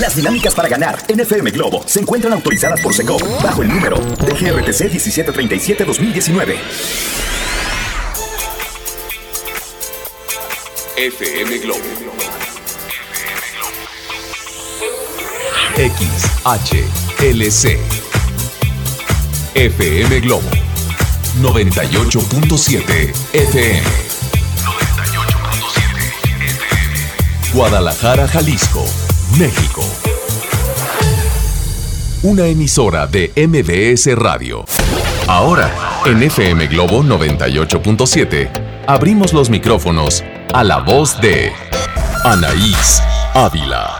Las dinámicas para ganar en FM Globo se encuentran autorizadas por Secop bajo el número de GRTC 1737-2019. FM Globo. XHLC. FM Globo. 98.7 FM. 98.7 FM. Guadalajara, Jalisco, México. Una emisora de MBS Radio. Ahora, en FM Globo 98.7, abrimos los micrófonos a la voz de Anaís Ávila.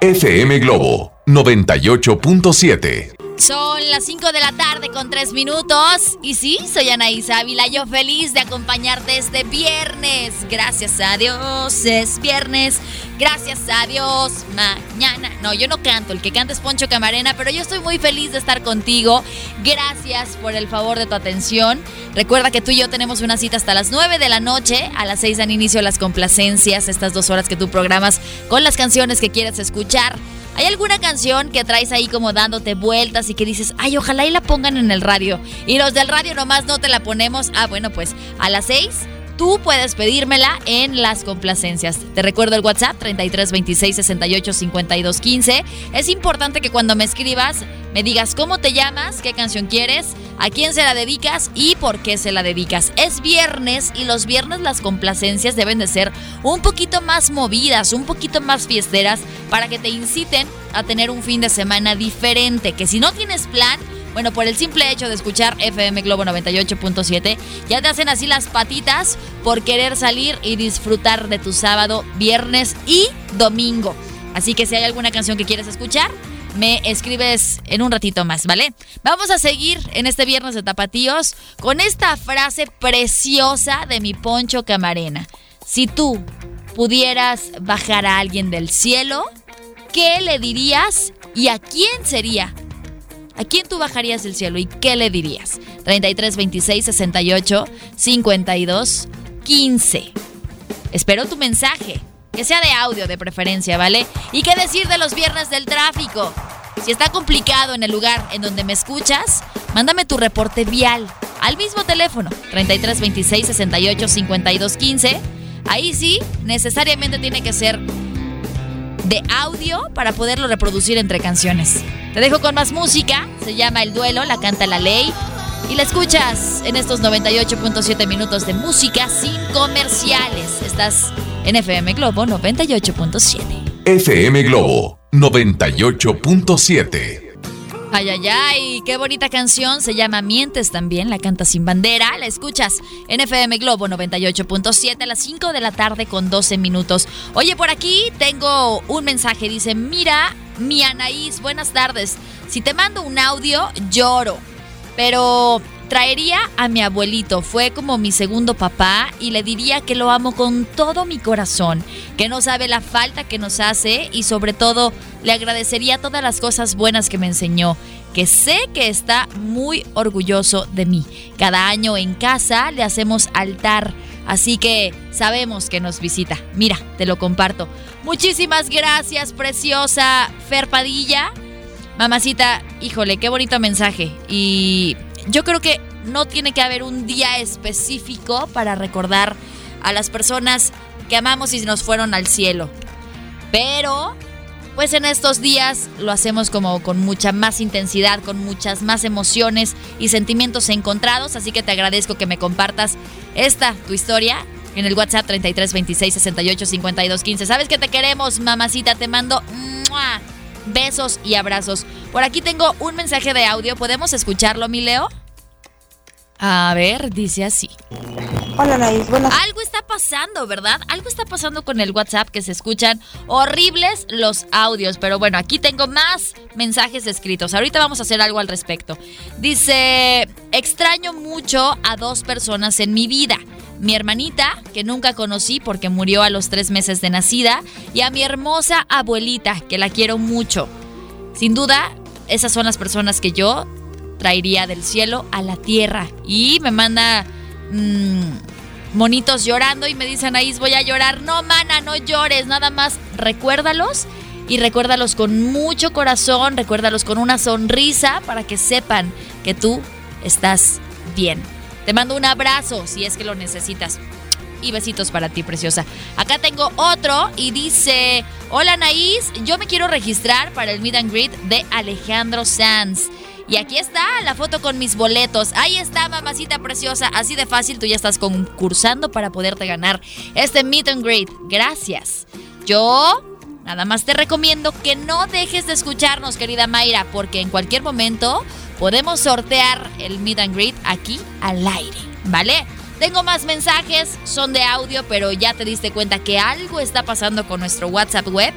FM Globo 98.7. Son las 5 de la tarde con 3 minutos. Y sí, soy Anaís Ávila, yo feliz de acompañarte este viernes. Gracias a Dios, es viernes. Gracias a Dios, mañana. No, yo no canto, el que canta es Poncho Camarena, pero yo estoy muy feliz de estar contigo. Gracias por el favor de tu atención. Recuerda que tú y yo tenemos una cita hasta las 9 de la noche. A las 6 dan inicio las complacencias, estas dos horas que tú programas con las canciones que quieres escuchar. ¿Hay alguna canción que traes ahí como dándote vueltas y que dices, ay, ojalá y la pongan en el radio? Y los del radio nomás no te la ponemos. Ah, bueno, pues a las 6 tú puedes pedírmela en las complacencias. Te recuerdo el WhatsApp 33 26 68 52 15. Es importante que cuando me escribas me digas cómo te llamas, qué canción quieres, a quién se la dedicas y por qué se la dedicas. Es viernes y los viernes las complacencias deben de ser un poquito más movidas, un poquito más fiesteras para que te inciten a tener un fin de semana diferente, que si no tienes plan, bueno, por el simple hecho de escuchar FM Globo 98.7, ya te hacen así las patitas por querer salir y disfrutar de tu sábado, viernes y domingo. Así que si hay alguna canción que quieres escuchar, me escribes en un ratito más, ¿vale? Vamos a seguir en este viernes de tapatíos con esta frase preciosa de mi Poncho Camarena. Si tú pudieras bajar a alguien del cielo, ¿qué le dirías y a quién sería? ¿A quién tú bajarías del cielo y qué le dirías? 33 26 68 52 15. Espero tu mensaje. Que sea de audio de preferencia, ¿vale? ¿Y qué decir de los viernes del tráfico? Si está complicado en el lugar en donde me escuchas, mándame tu reporte vial al mismo teléfono 33 26 68 52 15. Ahí sí, necesariamente tiene que ser de audio para poderlo reproducir entre canciones. Te dejo con más música, se llama El Duelo, la canta la ley. Y la escuchas en estos 98.7 minutos de música sin comerciales. Estás en FM Globo 98.7. FM Globo 98.7. Ay, ay, ay, qué bonita canción. Se llama Mientes también, la canta sin bandera. La escuchas en FM Globo 98.7 a las 5 de la tarde con 12 minutos. Oye, por aquí tengo un mensaje. Dice, mira, mi Anaís, buenas tardes. Si te mando un audio, lloro. Pero Traería a mi abuelito, fue como mi segundo papá y le diría que lo amo con todo mi corazón, que no sabe la falta que nos hace y sobre todo le agradecería todas las cosas buenas que me enseñó, que sé que está muy orgulloso de mí. Cada año en casa le hacemos altar, así que sabemos que nos visita. Mira, te lo comparto. Muchísimas gracias, preciosa Fer Padilla. Mamacita, híjole, qué bonito mensaje. Y yo creo que no tiene que haber un día específico para recordar a las personas que amamos y nos fueron al cielo. Pero, pues en estos días lo hacemos como con mucha más intensidad, con muchas más emociones y sentimientos encontrados. Así que te agradezco que me compartas esta, tu historia, en el WhatsApp 33 26 68 52 15. Sabes que te queremos, mamacita. Te mando besos y abrazos. Por aquí tengo un mensaje de audio. ¿Podemos escucharlo, mi Leo? A ver, dice así. Hola, Naís. Buenas. Algo está pasando, ¿verdad? Algo está pasando con el WhatsApp que se escuchan horribles los audios. Pero bueno, aquí tengo más mensajes escritos. Ahorita vamos a hacer algo al respecto. Dice, extraño mucho a dos personas en mi vida. Mi hermanita, que nunca conocí porque murió a los tres meses de nacida, y a mi hermosa abuelita, que la quiero mucho. Sin duda, esas son las personas que yo traería del cielo a la tierra. Y me manda mm, monitos llorando y me dicen, ahí voy a llorar. No, mana, no llores, nada más recuérdalos y recuérdalos con mucho corazón, recuérdalos con una sonrisa para que sepan que tú estás bien. Te mando un abrazo si es que lo necesitas. Y besitos para ti, preciosa. Acá tengo otro y dice, hola Naís, yo me quiero registrar para el Meet and Greet de Alejandro Sanz. Y aquí está la foto con mis boletos. Ahí está, mamacita preciosa. Así de fácil, tú ya estás concursando para poderte ganar este Meet and Greet. Gracias. Yo nada más te recomiendo que no dejes de escucharnos, querida Mayra, porque en cualquier momento podemos sortear el Meet and Greet aquí al aire. ¿Vale? Tengo más mensajes, son de audio, pero ya te diste cuenta que algo está pasando con nuestro WhatsApp web.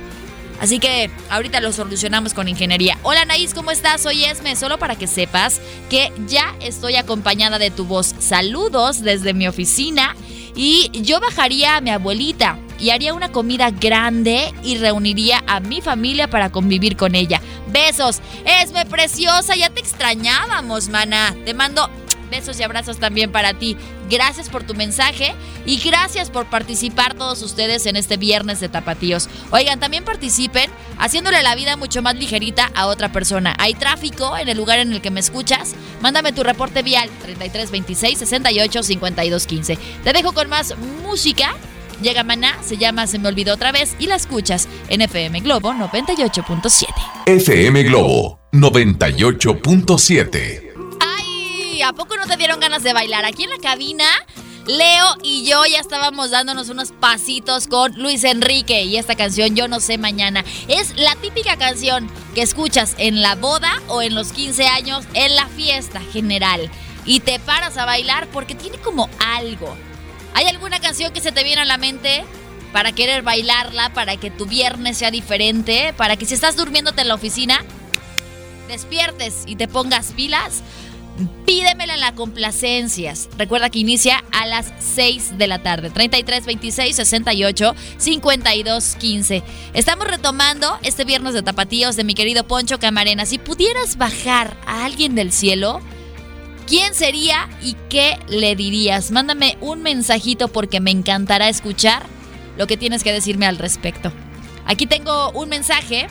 Así que ahorita lo solucionamos con ingeniería. Hola Naís, ¿cómo estás? Soy Esme, solo para que sepas que ya estoy acompañada de tu voz. Saludos desde mi oficina y yo bajaría a mi abuelita y haría una comida grande y reuniría a mi familia para convivir con ella. Besos, Esme preciosa, ya te extrañábamos, mana. Te mando Besos y abrazos también para ti. Gracias por tu mensaje y gracias por participar todos ustedes en este viernes de tapatíos. Oigan, también participen haciéndole la vida mucho más ligerita a otra persona. Hay tráfico en el lugar en el que me escuchas. Mándame tu reporte vial 33 26 68 52 15. Te dejo con más música. Llega Maná, se llama Se me olvidó otra vez y la escuchas en FM Globo 98.7. FM Globo 98.7. ¿a poco no te dieron ganas de bailar? Aquí en la cabina, Leo y yo ya estábamos dándonos unos pasitos con Luis Enrique y esta canción Yo no sé mañana. Es la típica canción que escuchas en la boda o en los 15 años, en la fiesta general. Y te paras a bailar porque tiene como algo. ¿Hay alguna canción que se te viene a la mente? Para querer bailarla, para que tu viernes sea diferente, para que si estás durmiéndote en la oficina, despiertes y te pongas pilas. Pídemela en la complacencias. Recuerda que inicia a las 6 de la tarde. 33 26 68 52 15. Estamos retomando este viernes de tapatíos de mi querido Poncho Camarena. Si pudieras bajar a alguien del cielo, ¿quién sería y qué le dirías? Mándame un mensajito porque me encantará escuchar lo que tienes que decirme al respecto. Aquí tengo un mensaje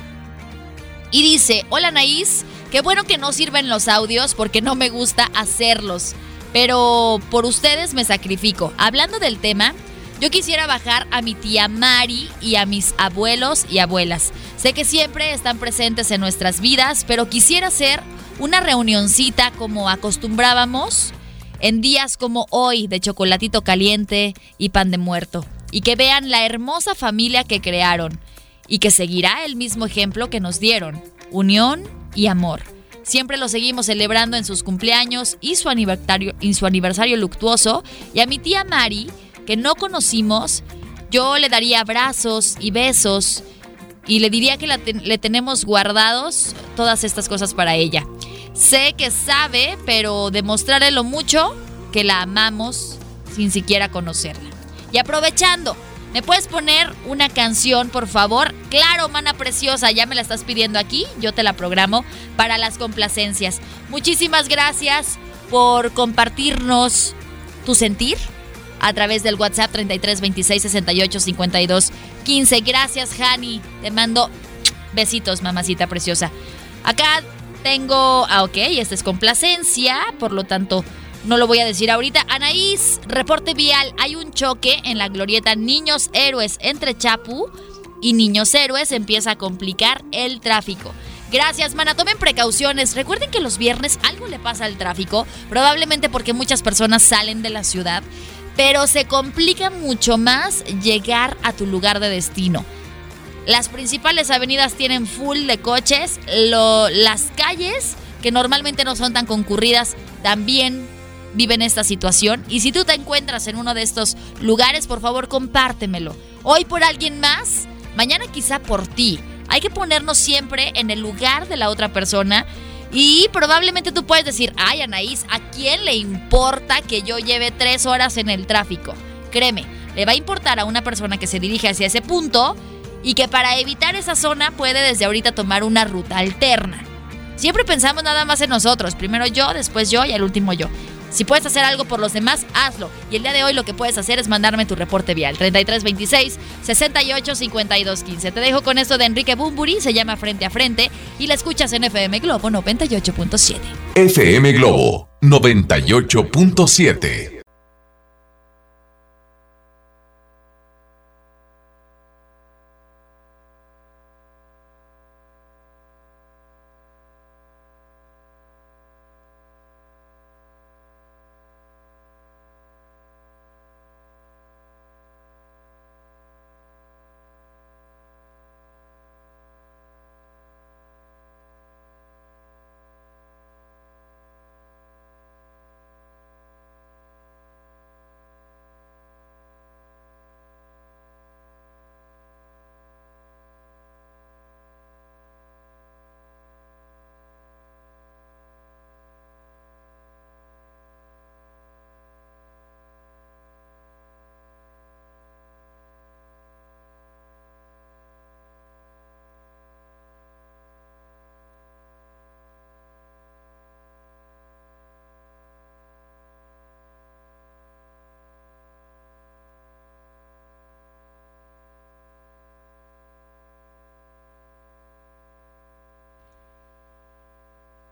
y dice: Hola Naís. Qué bueno que no sirven los audios porque no me gusta hacerlos. Pero por ustedes me sacrifico. Hablando del tema, yo quisiera bajar a mi tía Mari y a mis abuelos y abuelas. Sé que siempre están presentes en nuestras vidas, pero quisiera hacer una reunioncita como acostumbrábamos en días como hoy de chocolatito caliente y pan de muerto. Y que vean la hermosa familia que crearon y que seguirá el mismo ejemplo que nos dieron. Unión, y amor. Siempre lo seguimos celebrando en sus cumpleaños y su aniversario, en su aniversario luctuoso. Y a mi tía Mari, que no conocimos, yo le daría abrazos y besos y le diría que le tenemos guardados todas estas cosas para ella. Sé que sabe, pero demostraré lo mucho que la amamos sin siquiera conocerla. Y aprovechando ¿Me puedes poner una canción, por favor? Claro, mana preciosa, ya me la estás pidiendo aquí, yo te la programo para las complacencias. Muchísimas gracias por compartirnos tu sentir a través del WhatsApp 33 26 68 52 15. Gracias, Hani. Te mando besitos, mamacita preciosa. Acá tengo, ah, ok, esta es complacencia, por lo tanto no lo voy a decir ahorita. Anaís, reporte vial. Hay un choque en la glorieta Niños Héroes entre Chapu y Niños Héroes. Empieza a complicar el tráfico. Gracias, mana. Tomen precauciones. Recuerden que los viernes algo le pasa al tráfico, probablemente porque muchas personas salen de la ciudad, pero se complica mucho más llegar a tu lugar de destino. Las principales avenidas tienen full de coches, las calles, que normalmente no son tan concurridas, también viven esta situación. Y si tú te encuentras en uno de estos lugares, por favor, compártemelo. Hoy por alguien más, mañana quizá por ti. Hay que ponernos siempre en el lugar de la otra persona. Y probablemente tú puedes decir, ay Anaís, ¿a quién le importa que yo lleve tres horas en el tráfico? Créeme, le va a importar a una persona que se dirige hacia ese punto y que para evitar esa zona puede desde ahorita tomar una ruta alterna. Siempre pensamos nada más en nosotros, primero yo, después yo y al último yo. Si puedes hacer algo por los demás, hazlo. Y el día de hoy lo que puedes hacer es mandarme tu reporte vial. 3326 68 15. Te dejo con esto de Enrique Bumburi, se llama Frente a Frente, y la escuchas en FM Globo 98.7. FM Globo 98.7.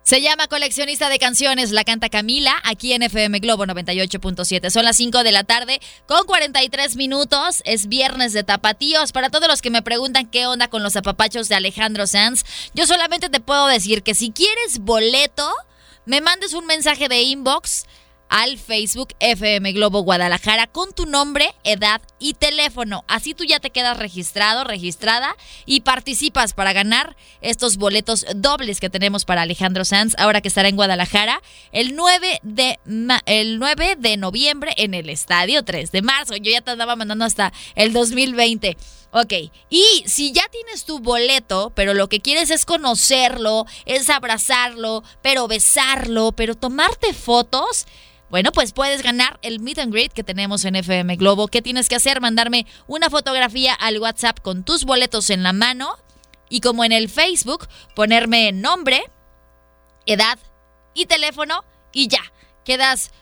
Se llama Coleccionista de Canciones, la canta Camila, aquí en FM Globo 98.7. Son las 5 de la tarde con 43 minutos. Es viernes de tapatíos. Para todos los que me preguntan qué onda con los apapachos de Alejandro Sanz, yo solamente te puedo decir que si quieres boleto, me mandes un mensaje de inbox al Facebook FM Globo Guadalajara con tu nombre, edad y teléfono. Así tú ya te quedas registrado, registrada y participas para ganar estos boletos dobles que tenemos para Alejandro Sanz ahora que estará en Guadalajara el 9 de, el 9 de noviembre en el Estadio 3 de marzo. Yo ya te andaba mandando hasta el 2020. Ok, y si ya tienes tu boleto, pero lo que quieres es conocerlo, es abrazarlo, pero besarlo, pero tomarte fotos, bueno, pues puedes ganar el meet and greet que tenemos en FM Globo. ¿Qué tienes que hacer? Mandarme una fotografía al WhatsApp con tus boletos en la mano y como en el Facebook, ponerme nombre, edad y teléfono y ya, quedas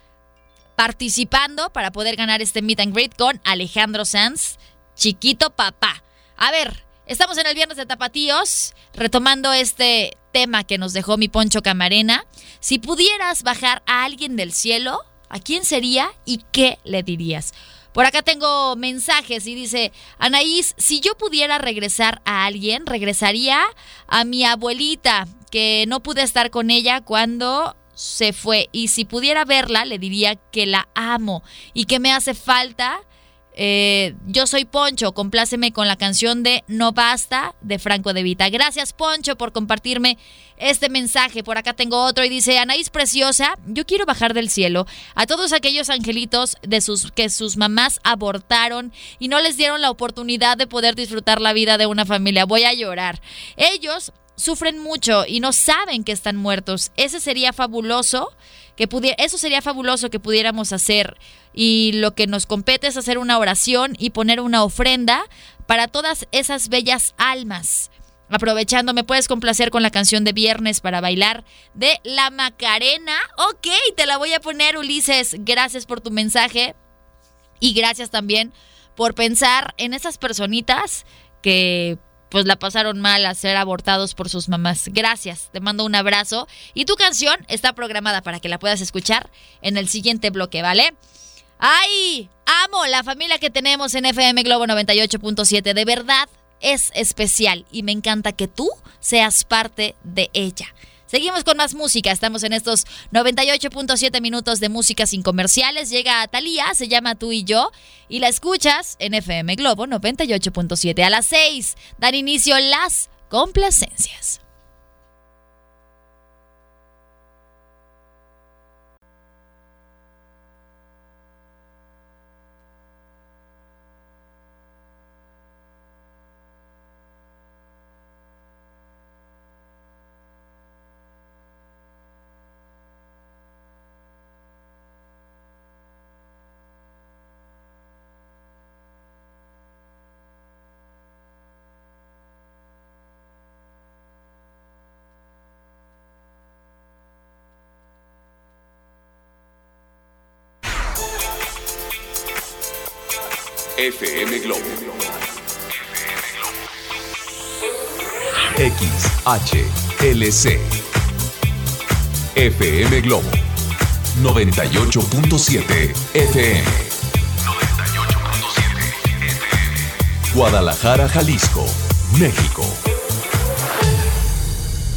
participando para poder ganar este meet and greet con Alejandro Sanz, chiquito papá. A ver, estamos en el viernes de tapatíos, retomando este tema que nos dejó mi Poncho Camarena. Si pudieras bajar a alguien del cielo, ¿a quién sería y qué le dirías? Por acá tengo mensajes y dice, Anaís, si yo pudiera regresar a alguien, regresaría a mi abuelita, que no pude estar con ella cuando se fue. Y si pudiera verla, le diría que la amo y que me hace falta eh, yo soy Poncho, compláceme con la canción de No Basta de Franco de Vita. Gracias Poncho por compartirme este mensaje. Por acá tengo otro y dice, Anaís Preciosa, yo quiero bajar del cielo a todos aquellos angelitos de sus, que sus mamás abortaron y no les dieron la oportunidad de poder disfrutar la vida de una familia. Voy a llorar. Ellos sufren mucho y no saben que están muertos. Ese sería fabuloso que pudiera, eso sería fabuloso que pudiéramos hacer y lo que nos compete es hacer una oración y poner una ofrenda para todas esas bellas almas. Aprovechando, me puedes complacer con la canción de viernes para bailar de La Macarena. Ok, te la voy a poner, Ulises. Gracias por tu mensaje y gracias también por pensar en esas personitas que pues la pasaron mal a ser abortados por sus mamás. Gracias, te mando un abrazo y tu canción está programada para que la puedas escuchar en el siguiente bloque, ¿vale? ¡Ay! Amo la familia que tenemos en FM Globo 98.7. De verdad es especial y me encanta que tú seas parte de ella. Seguimos con más música. Estamos en estos 98.7 minutos de música sin comerciales. Llega Talía, se llama Tú y yo, y la escuchas en FM Globo 98.7 a las 6. Dan inicio las complacencias. FM Globo. XHLC. FM Globo. 98.7 FM. 98.7 FM. Guadalajara, Jalisco, México.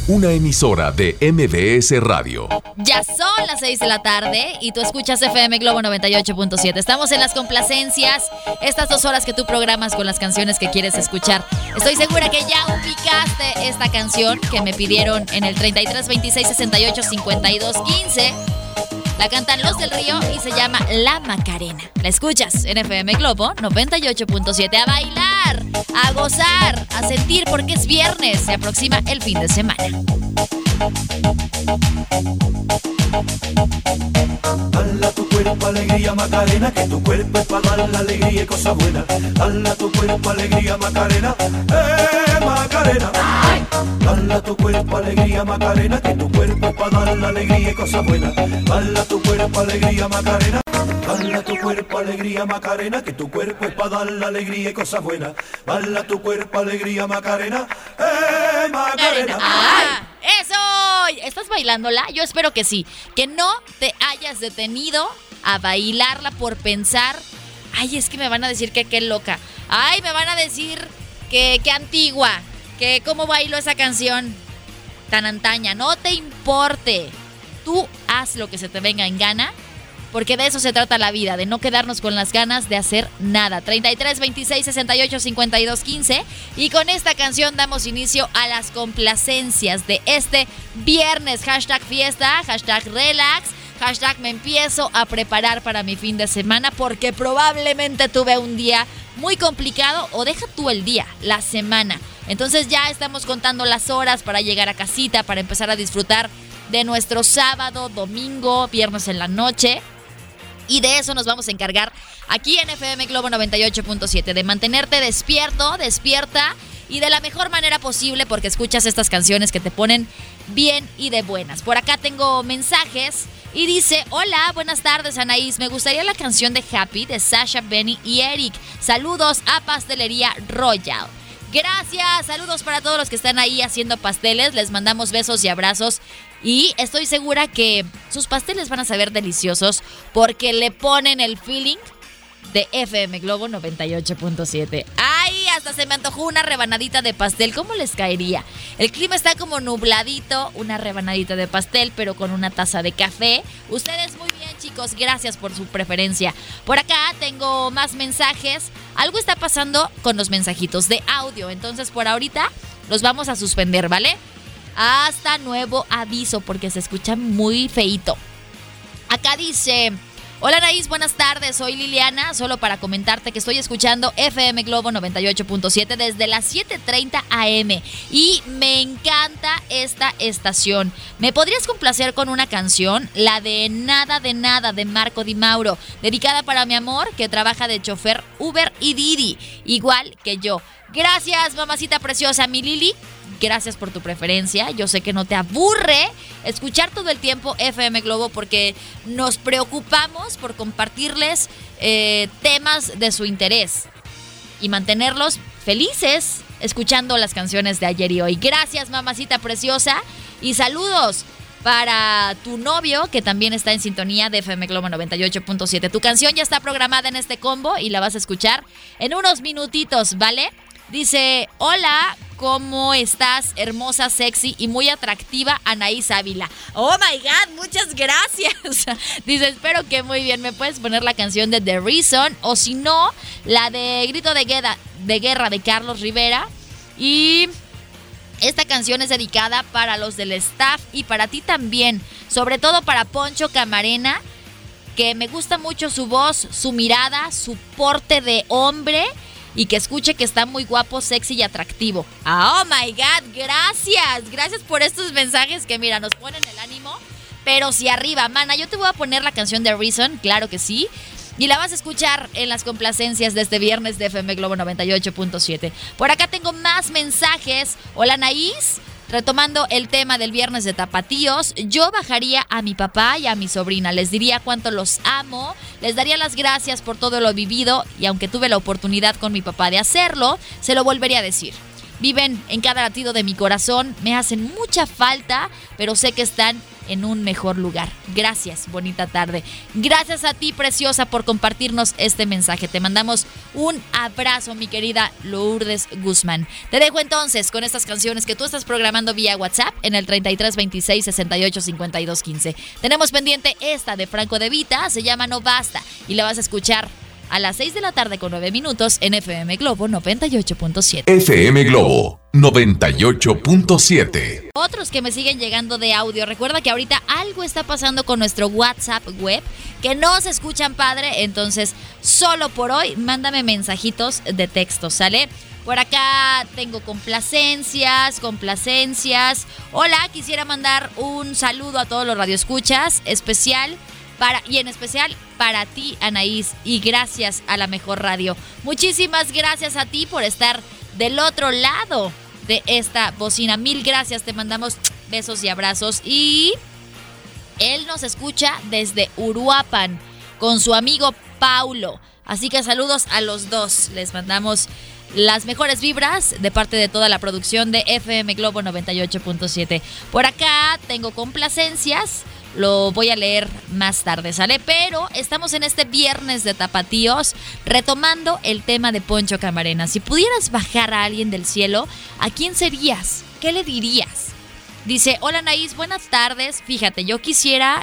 Una emisora de MBS Radio. Ya son las 6 de la tarde y tú escuchas FM Globo 98.7. Estamos en las complacencias, estas dos horas que tú programas con las canciones que quieres escuchar. Estoy segura que ya ubicaste esta canción que me pidieron en el 33 26 68 52 15 la cantan Los del Río y se llama La Macarena. La escuchas en FM Globo 98.7 a bailar, a gozar, a sentir porque es viernes, se aproxima el fin de semana. Cuerpo alegría Macarena, que tu cuerpo es para dar la alegría y cosa buena. Dala tu cuerpo alegría Macarena, eh Macarena. Dala tu cuerpo alegría Macarena, que tu cuerpo es para dar la alegría y cosa buena. Dala tu cuerpo alegría Macarena. Dala tu cuerpo alegría Macarena, que tu cuerpo es para dar la alegría y cosas buenas. Dala tu cuerpo alegría Macarena, eh Macarena. ¡Ah! ¡Eso! ¿Estás bailándola? Yo espero que sí. Que no te hayas detenido a bailarla por pensar, ay, es que me van a decir que qué loca. Ay, me van a decir que qué antigua. Que cómo bailo esa canción tan antaña. No te importe. Tú haz lo que se te venga en gana porque de eso se trata la vida, de no quedarnos con las ganas de hacer nada. 33 26 68 52 15 y con esta canción damos inicio a las complacencias de este viernes. Hashtag fiesta, hashtag relax. Hashtag me empiezo a preparar para mi fin de semana porque probablemente tuve un día muy complicado o deja tú el día, la semana. Entonces ya estamos contando las horas para llegar a casita, para empezar a disfrutar de nuestro sábado, domingo, viernes en la noche. Y de eso nos vamos a encargar aquí en FM Globo 98.7, de mantenerte despierto, despierta y de la mejor manera posible porque escuchas estas canciones que te ponen bien y de buenas. Por acá tengo mensajes y dice, hola, buenas tardes Anaís, me gustaría la canción de Happy de Sasha, Benny y Eric. Saludos a Pastelería Royal. Gracias, saludos para todos los que están ahí haciendo pasteles, les mandamos besos y abrazos y estoy segura que sus pasteles van a saber deliciosos porque le ponen el feeling de FM Globo 98.7. ¡Ay! Se me antojó una rebanadita de pastel. ¿Cómo les caería? El clima está como nubladito, una rebanadita de pastel, pero con una taza de café. Ustedes muy bien, chicos. Gracias por su preferencia. Por acá tengo más mensajes. Algo está pasando con los mensajitos de audio. Entonces, por ahorita los vamos a suspender, ¿vale? Hasta nuevo aviso, porque se escucha muy feito. Acá dice. Hola Anaís, buenas tardes. Soy Liliana, solo para comentarte que estoy escuchando FM Globo 98.7 desde las 7:30 AM y me encanta esta estación. ¿Me podrías complacer con una canción? La de Nada de Nada de Marco Di Mauro, dedicada para mi amor que trabaja de chofer Uber y Didi, igual que yo. Gracias, mamacita preciosa, mi Lili. Gracias por tu preferencia. Yo sé que no te aburre escuchar todo el tiempo FM Globo porque nos preocupamos por compartirles eh, temas de su interés y mantenerlos felices escuchando las canciones de ayer y hoy. Gracias, mamacita preciosa. Y saludos para tu novio que también está en sintonía de FM Globo 98.7. Tu canción ya está programada en este combo y la vas a escuchar en unos minutitos, ¿vale? Dice, hola, ¿cómo estás? Hermosa, sexy y muy atractiva, Anaís Ávila. Oh my God, muchas gracias. Dice, espero que muy bien. ¿Me puedes poner la canción de The Reason? O si no, la de Grito de Guerra de, guerra de Carlos Rivera. Y esta canción es dedicada para los del staff y para ti también. Sobre todo para Poncho Camarena, que me gusta mucho su voz, su mirada, su porte de hombre y que escuche que está muy guapo, sexy y atractivo. Oh my God, gracias. Gracias por estos mensajes que, mira, nos ponen el ánimo. Pero si arriba, mana, yo te voy a poner la canción de Reason, claro que sí. Y la vas a escuchar en las complacencias de este viernes de FM Globo 98.7. Por acá tengo más mensajes. Hola Naís. Retomando el tema del viernes de tapatíos, yo bajaría a mi papá y a mi sobrina, les diría cuánto los amo, les daría las gracias por todo lo vivido y aunque tuve la oportunidad con mi papá de hacerlo, se lo volvería a decir. Viven en cada latido de mi corazón, me hacen mucha falta, pero sé que están en un mejor lugar. Gracias, bonita tarde. Gracias a ti, preciosa, por compartirnos este mensaje. Te mandamos un abrazo, mi querida Lourdes Guzmán. Te dejo entonces con estas canciones que tú estás programando vía WhatsApp en el 33 26 68 52 15. Tenemos pendiente esta de Franco de Vita, se llama No Basta, y la vas a escuchar a las 6 de la tarde con 9 minutos en FM Globo 98.7. FM Globo 98.7. Otros que me siguen llegando de audio, recuerda que ahorita algo está pasando con nuestro WhatsApp web, que no se escuchan padre, entonces solo por hoy mándame mensajitos de texto, ¿sale? Por acá tengo complacencias, complacencias. Hola, quisiera mandar un saludo a todos los radioescuchas, especial y en especial para ti, Anaís, y gracias a la mejor radio. Muchísimas gracias a ti por estar del otro lado de esta bocina. Mil gracias, te mandamos besos y abrazos. Y él nos escucha desde Uruapan con su amigo Paulo. Así que saludos a los dos. Les mandamos las mejores vibras de parte de toda la producción de FM Globo 98.7. Por acá tengo complacencias lo voy a leer más tarde, ¿sale? Pero estamos en este viernes de tapatíos retomando el tema de Poncho Camarena. Si pudieras bajar a alguien del cielo, ¿a quién serías? ¿Qué le dirías? Dice, hola Naís, buenas tardes. Fíjate, yo quisiera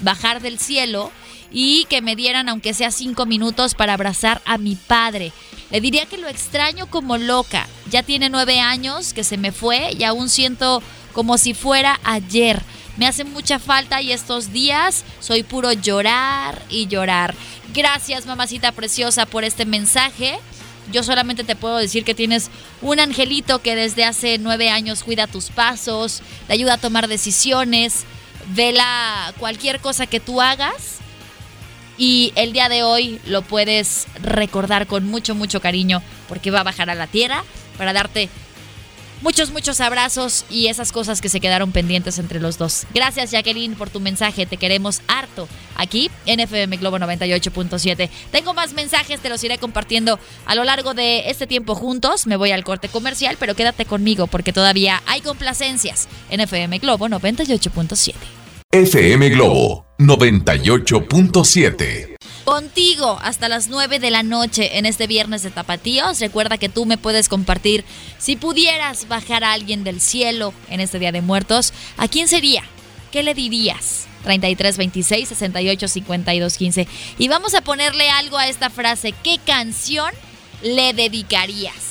bajar del cielo y que me dieran aunque sea cinco minutos para abrazar a mi padre. Le diría que lo extraño como loca. Ya tiene nueve años que se me fue y aún siento como si fuera ayer. Me hace mucha falta y estos días soy puro llorar y llorar. Gracias, mamacita preciosa, por este mensaje. Yo solamente te puedo decir que tienes un angelito que desde hace nueve años cuida tus pasos, te ayuda a tomar decisiones, vela cualquier cosa que tú hagas y el día de hoy lo puedes recordar con mucho, mucho cariño porque va a bajar a la tierra para darte Muchos, muchos abrazos y esas cosas que se quedaron pendientes entre los dos. Gracias Jacqueline por tu mensaje, te queremos harto aquí en FM Globo 98.7. Tengo más mensajes, te los iré compartiendo a lo largo de este tiempo juntos. Me voy al corte comercial, pero quédate conmigo porque todavía hay complacencias en FM Globo 98.7. FM Globo 98.7 contigo hasta las 9 de la noche en este viernes de tapatíos. Recuerda que tú me puedes compartir si pudieras bajar a alguien del cielo en este Día de Muertos, ¿a quién sería? ¿Qué le dirías? 33 26 68 52 15. Y vamos a ponerle algo a esta frase. ¿Qué canción le dedicarías?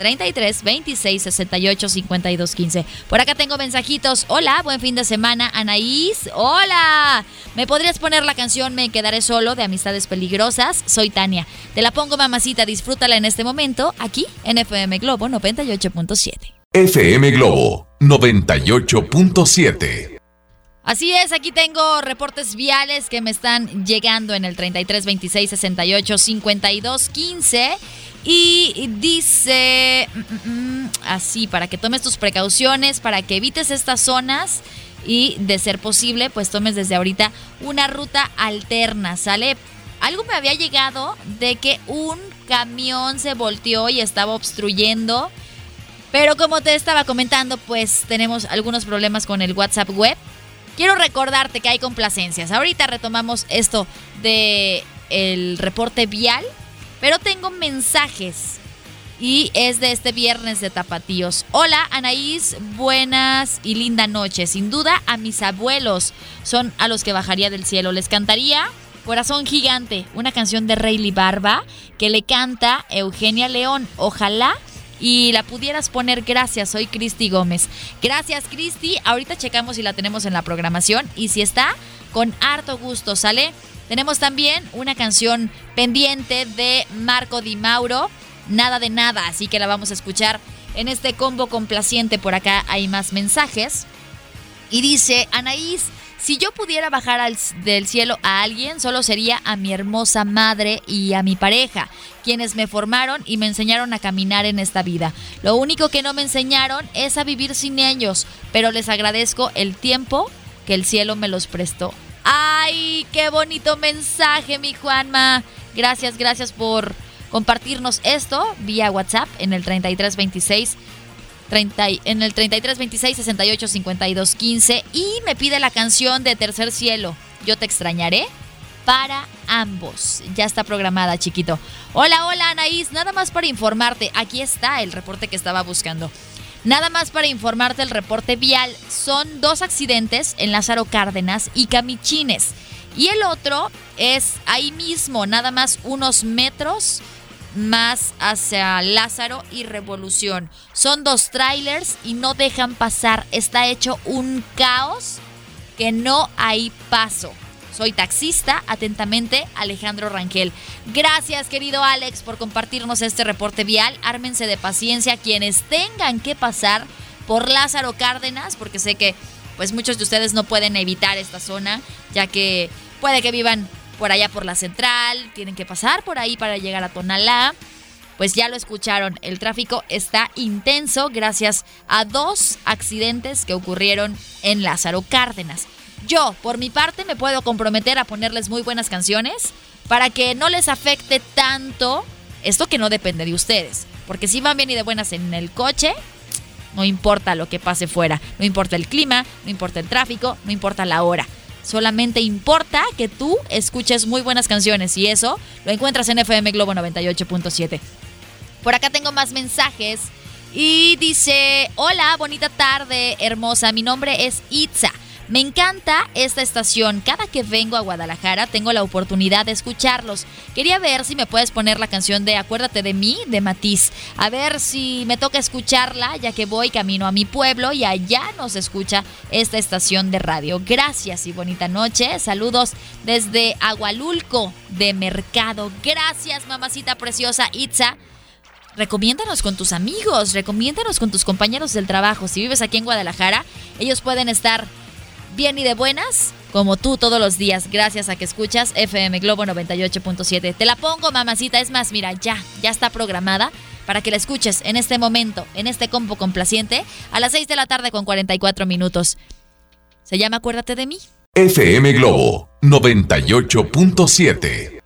33 26 68 52 15. Por acá tengo mensajitos. Hola, buen fin de semana, Anaís. Hola. ¿Me podrías poner la canción Me quedaré solo de Amistades Peligrosas? Soy Tania. Te la pongo, mamacita. Disfrútala en este momento aquí en FM Globo 98.7. FM Globo 98.7. Así es, aquí tengo reportes viales que me están llegando en el 33 26 68 52 15 y dice mm, mm, mm, así, para que tomes tus precauciones, para que evites estas zonas y de ser posible, pues tomes desde ahorita una ruta alterna, ¿sale? Algo me había llegado de que un camión se volteó y estaba obstruyendo. Pero como te estaba comentando, pues tenemos algunos problemas con el WhatsApp web. Quiero recordarte que hay complacencias. Ahorita retomamos esto de el reporte vial pero tengo mensajes y es de este viernes de Tapatíos. Hola Anaís, buenas y linda noche. Sin duda a mis abuelos son a los que bajaría del cielo. Les cantaría Corazón Gigante, una canción de Rayleigh Barba que le canta Eugenia León. Ojalá y la pudieras poner. Gracias, soy Cristi Gómez. Gracias Cristi. Ahorita checamos si la tenemos en la programación y si está, con harto gusto, ¿sale? Tenemos también una canción pendiente de Marco Di Mauro, Nada de Nada, así que la vamos a escuchar en este combo complaciente. Por acá hay más mensajes. Y dice, Anaís, Si yo pudiera bajar al- del cielo a alguien, solo sería a mi hermosa madre y a mi pareja, quienes me formaron y me enseñaron a caminar en esta vida. Lo único que no me enseñaron es a vivir sin ellos, pero les agradezco el tiempo que el cielo me los prestó. ¡Ay, qué bonito mensaje, mi Juanma! Gracias, gracias por compartirnos esto vía WhatsApp en el 3326 30 y- en el 33 26 68 52 15 y me pide la canción de Tercer Cielo. Yo te extrañaré para ambos. Ya está programada, chiquito. Hola, hola, Anaís. Nada más para informarte. Aquí está el reporte que estaba buscando. Nada más para informarte el reporte vial. Son dos accidentes en Lázaro Cárdenas y Camichines. Y el otro es ahí mismo, nada más unos metros más hacia Lázaro y Revolución. Son dos trailers y no dejan pasar. Está hecho un caos que no hay paso. Soy taxista, atentamente Alejandro Rangel. Gracias querido Alex por compartirnos este reporte vial. Ármense de paciencia quienes tengan que pasar por Lázaro Cárdenas, porque sé que pues muchos de ustedes no pueden evitar esta zona, ya que puede que vivan por allá por la central, tienen que pasar por ahí para llegar a Tonalá. Pues ya lo escucharon, el tráfico está intenso gracias a dos accidentes que ocurrieron en Lázaro Cárdenas. Yo, por mi parte, me puedo comprometer a ponerles muy buenas canciones para que no les afecte tanto esto que no depende de ustedes. Porque si van bien y de buenas en el coche, no importa lo que pase fuera, no importa el clima, no importa el tráfico, no importa la hora. Solamente importa que tú escuches muy buenas canciones y eso lo encuentras en FM Globo 98.7. Por acá tengo más mensajes y dice, hola, bonita tarde, hermosa, mi nombre es Itza. Me encanta esta estación. Cada que vengo a Guadalajara tengo la oportunidad de escucharlos. Quería ver si me puedes poner la canción de Acuérdate de mí de Matiz. A ver si me toca escucharla ya que voy camino a mi pueblo y allá nos escucha esta estación de radio. Gracias y bonita noche. Saludos desde Agualulco de Mercado. Gracias mamacita preciosa Itza. Recomiéndanos con tus amigos, recomiéndanos con tus compañeros del trabajo. Si vives aquí en Guadalajara, ellos pueden estar bien y de buenas, como tú todos los días, gracias a que escuchas FM Globo 98.7. Te la pongo, mamacita. Es más, mira, ya, ya está programada para que la escuches en este momento, en este compo complaciente, a las 6 de la tarde con 44 minutos. Se llama Acuérdate de mí. FM Globo 98.7.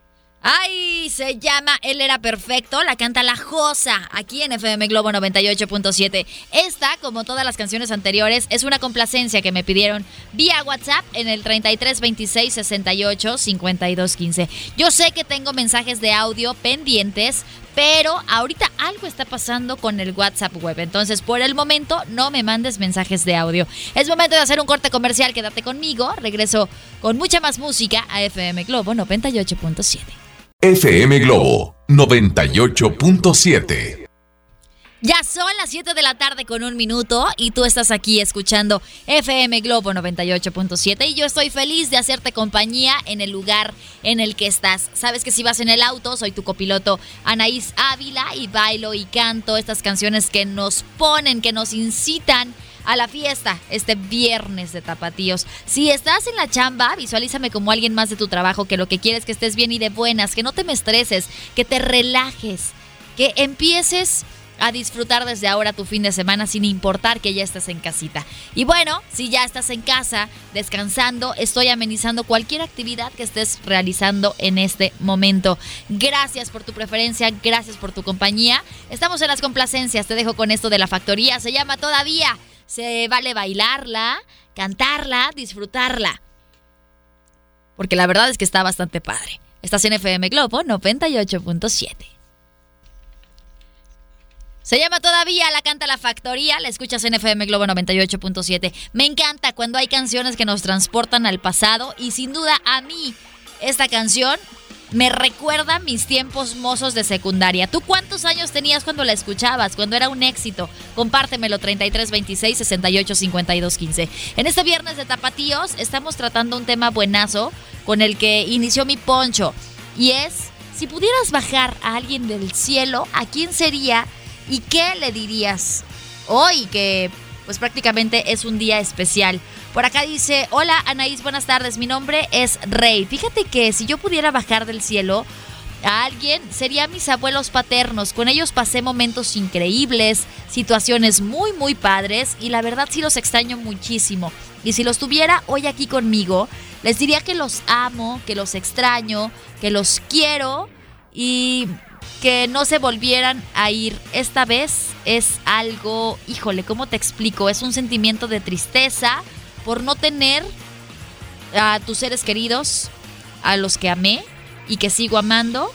Ay, se llama Él era perfecto, la canta La Josa, aquí en FM Globo 98.7. Esta, como todas las canciones anteriores, es una complacencia que me pidieron vía WhatsApp en el 33 26 68 52 15. Yo sé que tengo mensajes de audio pendientes, pero ahorita algo está pasando con el WhatsApp web. Entonces, por el momento, no me mandes mensajes de audio. Es momento de hacer un corte comercial. Quédate conmigo. Regreso con mucha más música a FM Globo 98.7. FM Globo 98.7. Ya son las 7 de la tarde con un minuto y tú estás aquí escuchando FM Globo 98.7 y yo estoy feliz de hacerte compañía en el lugar en el que estás. Sabes que si vas en el auto, soy tu copiloto Anaís Ávila y bailo y canto estas canciones que nos ponen, que nos incitan a la fiesta este viernes de tapatíos. Si estás en la chamba, visualízame como alguien más de tu trabajo que lo que quieres es que estés bien y de buenas, que no te me estreses, que te relajes, que empieces a disfrutar desde ahora tu fin de semana sin importar que ya estés en casita. Y bueno, si ya estás en casa descansando, estoy amenizando cualquier actividad que estés realizando en este momento. Gracias por tu preferencia, gracias por tu compañía. Estamos en las complacencias, te dejo con esto de la factoría, se llama Todavía. Se vale bailarla, cantarla, disfrutarla. Porque la verdad es que está bastante padre. Estás en FM Globo 98.7. Se llama Todavía, la canta La Factoría, la escuchas en FM Globo 98.7. Me encanta cuando hay canciones que nos transportan al pasado y sin duda a mí esta canción me recuerda mis tiempos mozos de secundaria. ¿Tú cuántos años tenías cuando la escuchabas? Cuando era un éxito. Compártemelo 33 26 68 52 15. En este viernes de Tapatíos estamos tratando un tema buenazo con el que inició mi poncho y es si pudieras bajar a alguien del cielo, ¿a quién sería y qué le dirías? Hoy que pues prácticamente es un día especial. Por acá dice, hola Anaís, buenas tardes, mi nombre es Rey. Fíjate que si yo pudiera bajar del cielo a alguien, sería mis abuelos paternos. Con ellos pasé momentos increíbles, situaciones muy, muy padres y la verdad sí los extraño muchísimo. Y si los tuviera hoy aquí conmigo, les diría que los amo, que los extraño, que los quiero y que no se volvieran a ir. Esta vez es algo, híjole, ¿cómo te explico? Es un sentimiento de tristeza por no tener a tus seres queridos, a los que amé y que sigo amando.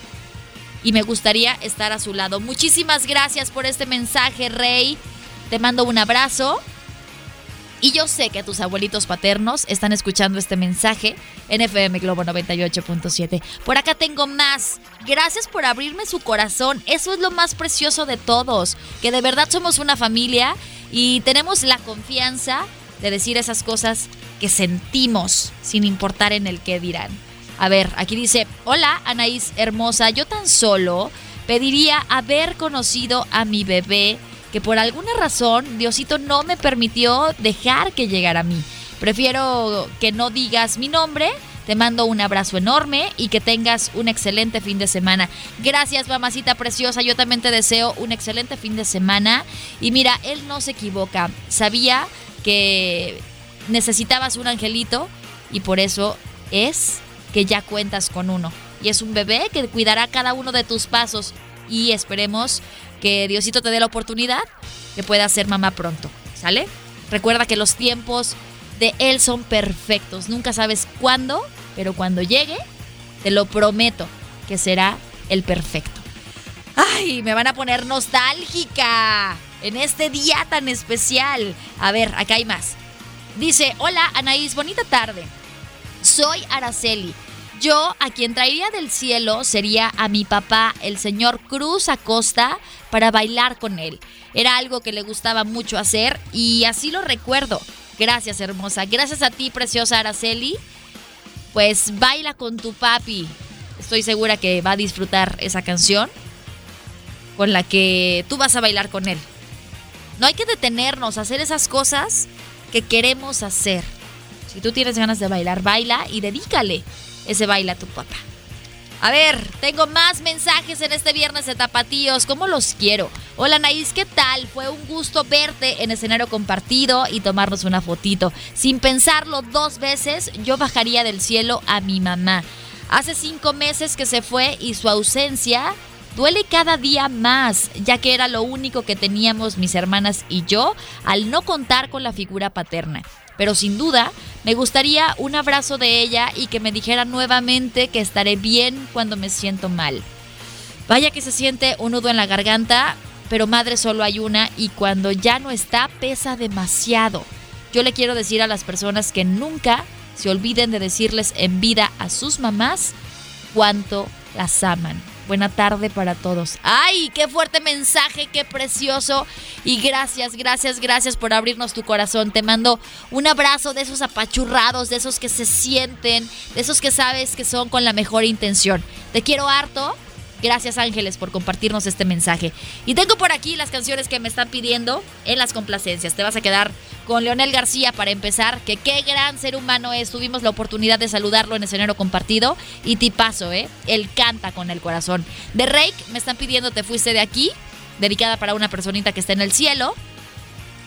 Y me gustaría estar a su lado. Muchísimas gracias por este mensaje, Rey. Te mando un abrazo. Y yo sé que tus abuelitos paternos están escuchando este mensaje en FM Globo 98.7. Por acá tengo más. Gracias por abrirme su corazón. Eso es lo más precioso de todos. Que de verdad somos una familia y tenemos la confianza de decir esas cosas que sentimos sin importar en el qué dirán. A ver, aquí dice, hola Anaís hermosa, yo tan solo pediría haber conocido a mi bebé que por alguna razón Diosito no me permitió dejar que llegara a mí. Prefiero que no digas mi nombre. Te mando un abrazo enorme y que tengas un excelente fin de semana. Gracias, mamacita preciosa. Yo también te deseo un excelente fin de semana. Y mira, él no se equivoca. Sabía que necesitabas un angelito y por eso es que ya cuentas con uno. Y es un bebé que cuidará cada uno de tus pasos. Y esperemos que Diosito te dé la oportunidad que puedas ser mamá pronto, ¿sale? Recuerda que los tiempos de Él son perfectos. Nunca sabes cuándo, pero cuando llegue, te lo prometo que será el perfecto. ¡Ay! Me van a poner nostálgica en este día tan especial. A ver, acá hay más. Dice, hola Anaís, bonita tarde. Soy Araceli. Yo a quien traería del cielo sería a mi papá, el señor Cruz Acosta, para bailar con él. Era algo que le gustaba mucho hacer y así lo recuerdo. Gracias, hermosa. Gracias a ti, preciosa Araceli. Pues baila con tu papi. Estoy segura que va a disfrutar esa canción con la que tú vas a bailar con él. No hay que detenernos a hacer esas cosas que queremos hacer. Si tú tienes ganas de bailar, baila y dedícale ese baila tu papá. A ver, tengo más mensajes en este viernes de Tapatíos. ¿Cómo los quiero? Hola Naís, ¿qué tal? Fue un gusto verte en escenario compartido y tomarnos una fotito. Sin pensarlo dos veces, yo bajaría del cielo a mi mamá. Hace cinco meses que se fue y su ausencia duele cada día más, ya que era lo único que teníamos mis hermanas y yo al no contar con la figura paterna pero sin duda me gustaría un abrazo de ella y que me dijera nuevamente que estaré bien cuando me siento mal. Vaya que se siente un nudo en la garganta, pero madre solo hay una y cuando ya no está pesa demasiado. Yo le quiero decir a las personas que nunca se olviden de decirles en vida a sus mamás cuánto las aman. Buena tarde para todos. ¡Ay, qué fuerte mensaje, qué precioso! Y gracias, gracias, gracias por abrirnos tu corazón. Te mando un abrazo de esos apachurrados, de esos que se sienten, de esos que sabes que son con la mejor intención. Te quiero harto. Gracias Ángeles por compartirnos este mensaje. Y tengo por aquí las canciones que me están pidiendo en las complacencias. Te vas a quedar con Leonel García para empezar, que qué gran ser humano es. Tuvimos la oportunidad de saludarlo en escenario compartido y tipazo, ¿eh? Él canta con el corazón. De Rake me están pidiendo Te fuiste de aquí, dedicada para una personita que está en el cielo.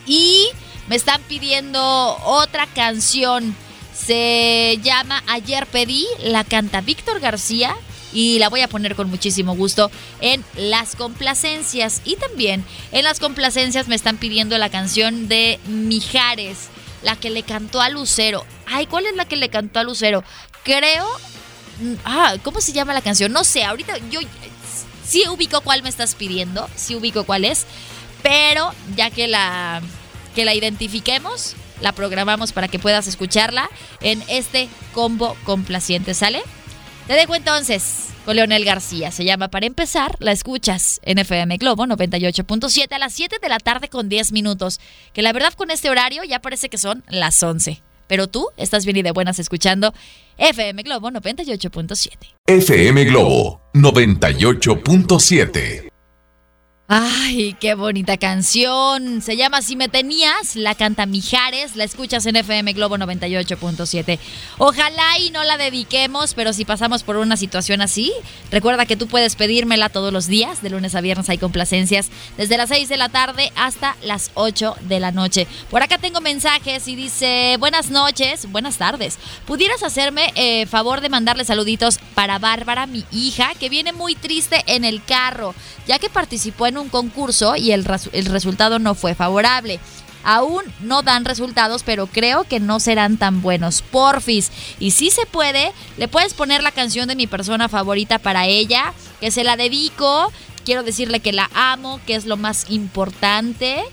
Y me están pidiendo otra canción. Se llama Ayer pedí, la canta Víctor García y la voy a poner con muchísimo gusto en las complacencias. Y también en las complacencias me están pidiendo la canción de Mijares, la que le cantó a Lucero. Ay, ¿cuál es la que le cantó a Lucero? Creo... Ah, ¿cómo se llama la canción? No sé, ahorita yo sí ubico cuál me estás pidiendo, sí ubico cuál es, pero ya que la que la identifiquemos, la programamos para que puedas escucharla en este combo complaciente, ¿sale? Te dejo entonces con Leonel García. Se llama Para empezar, la escuchas en FM Globo 98.7 a las 7 de la tarde con 10 minutos. Que la verdad con este horario ya parece que son las 11. Pero tú estás bien y de buenas escuchando FM Globo 98.7. FM Globo 98.7. Ay, qué bonita canción. Se llama Si me tenías, la canta Mijares, la escuchas en FM Globo 98.7. Ojalá y no la dediquemos, pero si pasamos por una situación así, recuerda que tú puedes pedírmela todos los días, de lunes a viernes hay complacencias, desde las 6 de la tarde hasta las 8 de la noche. Por acá tengo mensajes y dice, buenas noches, buenas tardes. ¿Pudieras hacerme eh, favor de mandarle saluditos para Bárbara, mi hija, que viene muy triste en el carro, ya que participó en un concurso y el, el resultado no fue favorable. Aún no dan resultados, pero creo que no serán tan buenos. Porfis. Y si se puede, le puedes poner la canción de mi persona favorita para ella, que se la dedico. Quiero decirle que la amo, que es lo más importante.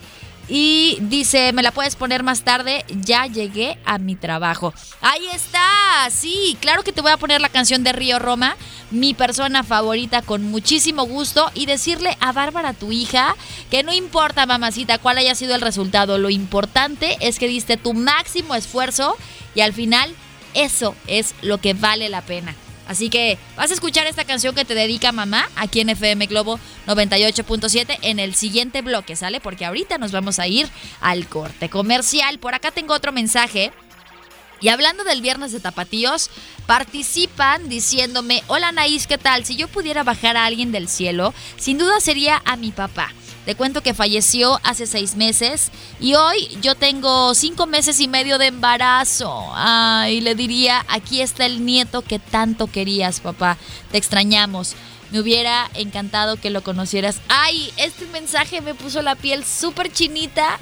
Y dice, me la puedes poner más tarde, ya llegué a mi trabajo. Ahí está, sí, claro que te voy a poner la canción de Río Roma, mi persona favorita con muchísimo gusto y decirle a Bárbara, tu hija, que no importa, mamacita, cuál haya sido el resultado, lo importante es que diste tu máximo esfuerzo y al final eso es lo que vale la pena. Así que vas a escuchar esta canción que te dedica mamá aquí en FM Globo 98.7 en el siguiente bloque, ¿sale? Porque ahorita nos vamos a ir al corte comercial. Por acá tengo otro mensaje. Y hablando del viernes de tapatíos, participan diciéndome, hola Naís, ¿qué tal? Si yo pudiera bajar a alguien del cielo, sin duda sería a mi papá. Te cuento que falleció hace seis meses y hoy yo tengo cinco meses y medio de embarazo. Ay, le diría, aquí está el nieto que tanto querías, papá. Te extrañamos. Me hubiera encantado que lo conocieras. Ay, este mensaje me puso la piel súper chinita.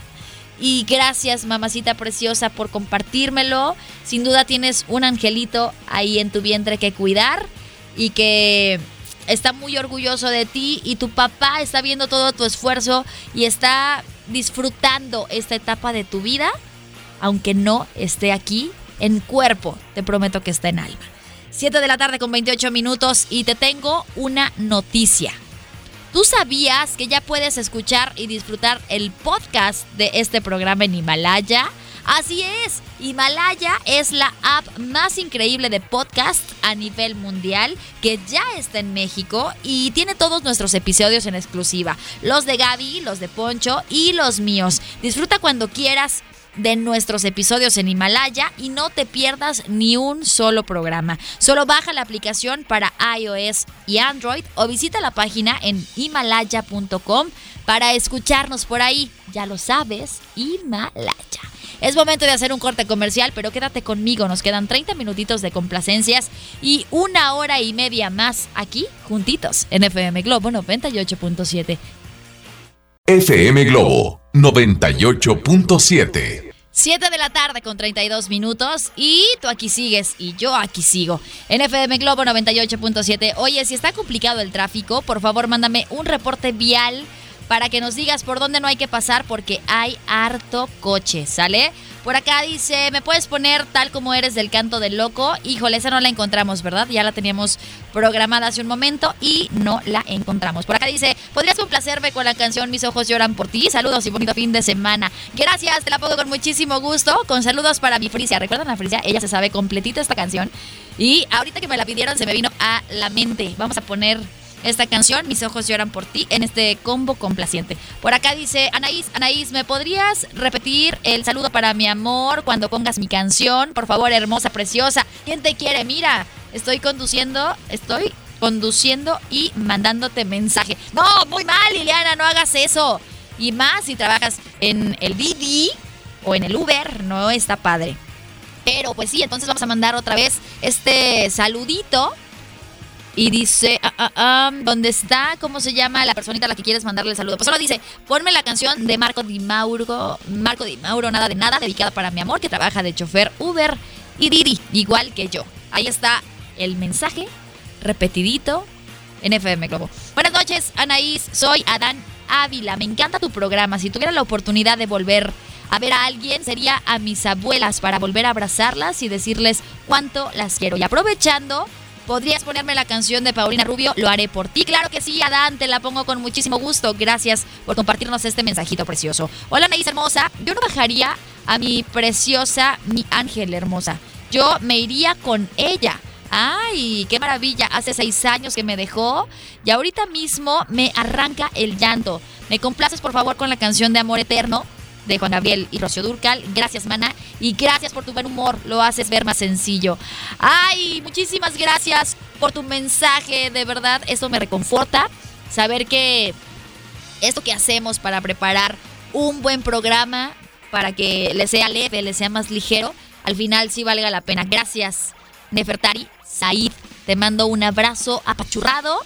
Y gracias, mamacita preciosa, por compartírmelo. Sin duda tienes un angelito ahí en tu vientre que cuidar y que está muy orgulloso de ti y tu papá está viendo todo tu esfuerzo y está disfrutando esta etapa de tu vida, aunque no esté aquí en cuerpo, te prometo que está en alma. 7 de la tarde con 28 minutos y te tengo una noticia. ¿Tú sabías que ya puedes escuchar y disfrutar el podcast de este programa en Himalaya? Así es, Himalaya es la app más increíble de podcast a nivel mundial que ya está en México y tiene todos nuestros episodios en exclusiva. Los de Gaby, los de Poncho y los míos. Disfruta cuando quieras de nuestros episodios en Himalaya y no te pierdas ni un solo programa. Solo baja la aplicación para iOS y Android o visita la página en himalaya.com para escucharnos por ahí. Ya lo sabes, Himalaya. Es momento de hacer un corte comercial, pero quédate conmigo. Nos quedan 30 minutitos de complacencias y una hora y media más aquí, juntitos, en FM Globo 98.7. FM Globo 98.7. 7 de la tarde con 32 minutos y tú aquí sigues y yo aquí sigo. En FM Globo 98.7. Oye, si está complicado el tráfico, por favor mándame un reporte vial para que nos digas por dónde no hay que pasar porque hay harto coche, ¿sale? Por acá dice, ¿me puedes poner tal como eres del canto del loco? Híjole, esa no la encontramos, ¿verdad? Ya la teníamos programada hace un momento y no la encontramos. Por acá dice, ¿podrías complacerme con la canción Mis ojos lloran por ti? Saludos y bonito fin de semana. Gracias, te la pongo con muchísimo gusto. Con saludos para mi Frisia. ¿Recuerdan a Frisia? Ella se sabe completita esta canción. Y ahorita que me la pidieron se me vino a la mente. Vamos a poner esta canción, Mis ojos lloran por ti, en este combo complaciente. Por acá dice, Anaís, Anaís, ¿me podrías repetir el saludo para mi amor cuando pongas mi canción? Por favor, hermosa, preciosa. ¿Quién te quiere? Mira, estoy conduciendo, estoy conduciendo y mandándote mensaje. No, muy mal, Liliana, no hagas eso. Y más si trabajas en el Didi o en el Uber, no está padre. Pero pues sí, entonces vamos a mandar otra vez este saludito y dice, ah, ah, ah, ¿dónde está? ¿Cómo se llama la personita a la que quieres mandarle el saludo? Pues solo dice, ponme la canción de Marco Di Mauro, Marco Di Mauro, nada de nada, dedicada para mi amor, que trabaja de chofer Uber y Didi, igual que yo. Ahí está el mensaje, repetidito, en FM Globo. Buenas noches, Anaís, soy Adán Ávila, me encanta tu programa. Si tuviera la oportunidad de volver a ver a alguien, sería a mis abuelas para volver a abrazarlas y decirles cuánto las quiero. Y aprovechando ¿Podrías ponerme la canción de Paulina Rubio? Lo haré por ti. Claro que sí, Adán, te la pongo con muchísimo gusto. Gracias por compartirnos este mensajito precioso. Hola, Naís hermosa. Yo no bajaría a mi preciosa, mi ángel hermosa. Yo me iría con ella Ay, qué maravilla. Hace seis años que me dejó y ahorita mismo me arranca el llanto. ¿Me complaces por favor con la canción de Amor Eterno? De Juan Gabriel y Rocío Durcal. Gracias, mana. Y gracias por tu buen humor. Lo haces ver más sencillo. Ay, muchísimas gracias por tu mensaje. De verdad, esto me reconforta. Saber que esto que hacemos para preparar un buen programa, para que le sea leve, le sea más ligero, al final sí valga la pena. Gracias, Nefertari, Said. Te mando un abrazo apachurrado.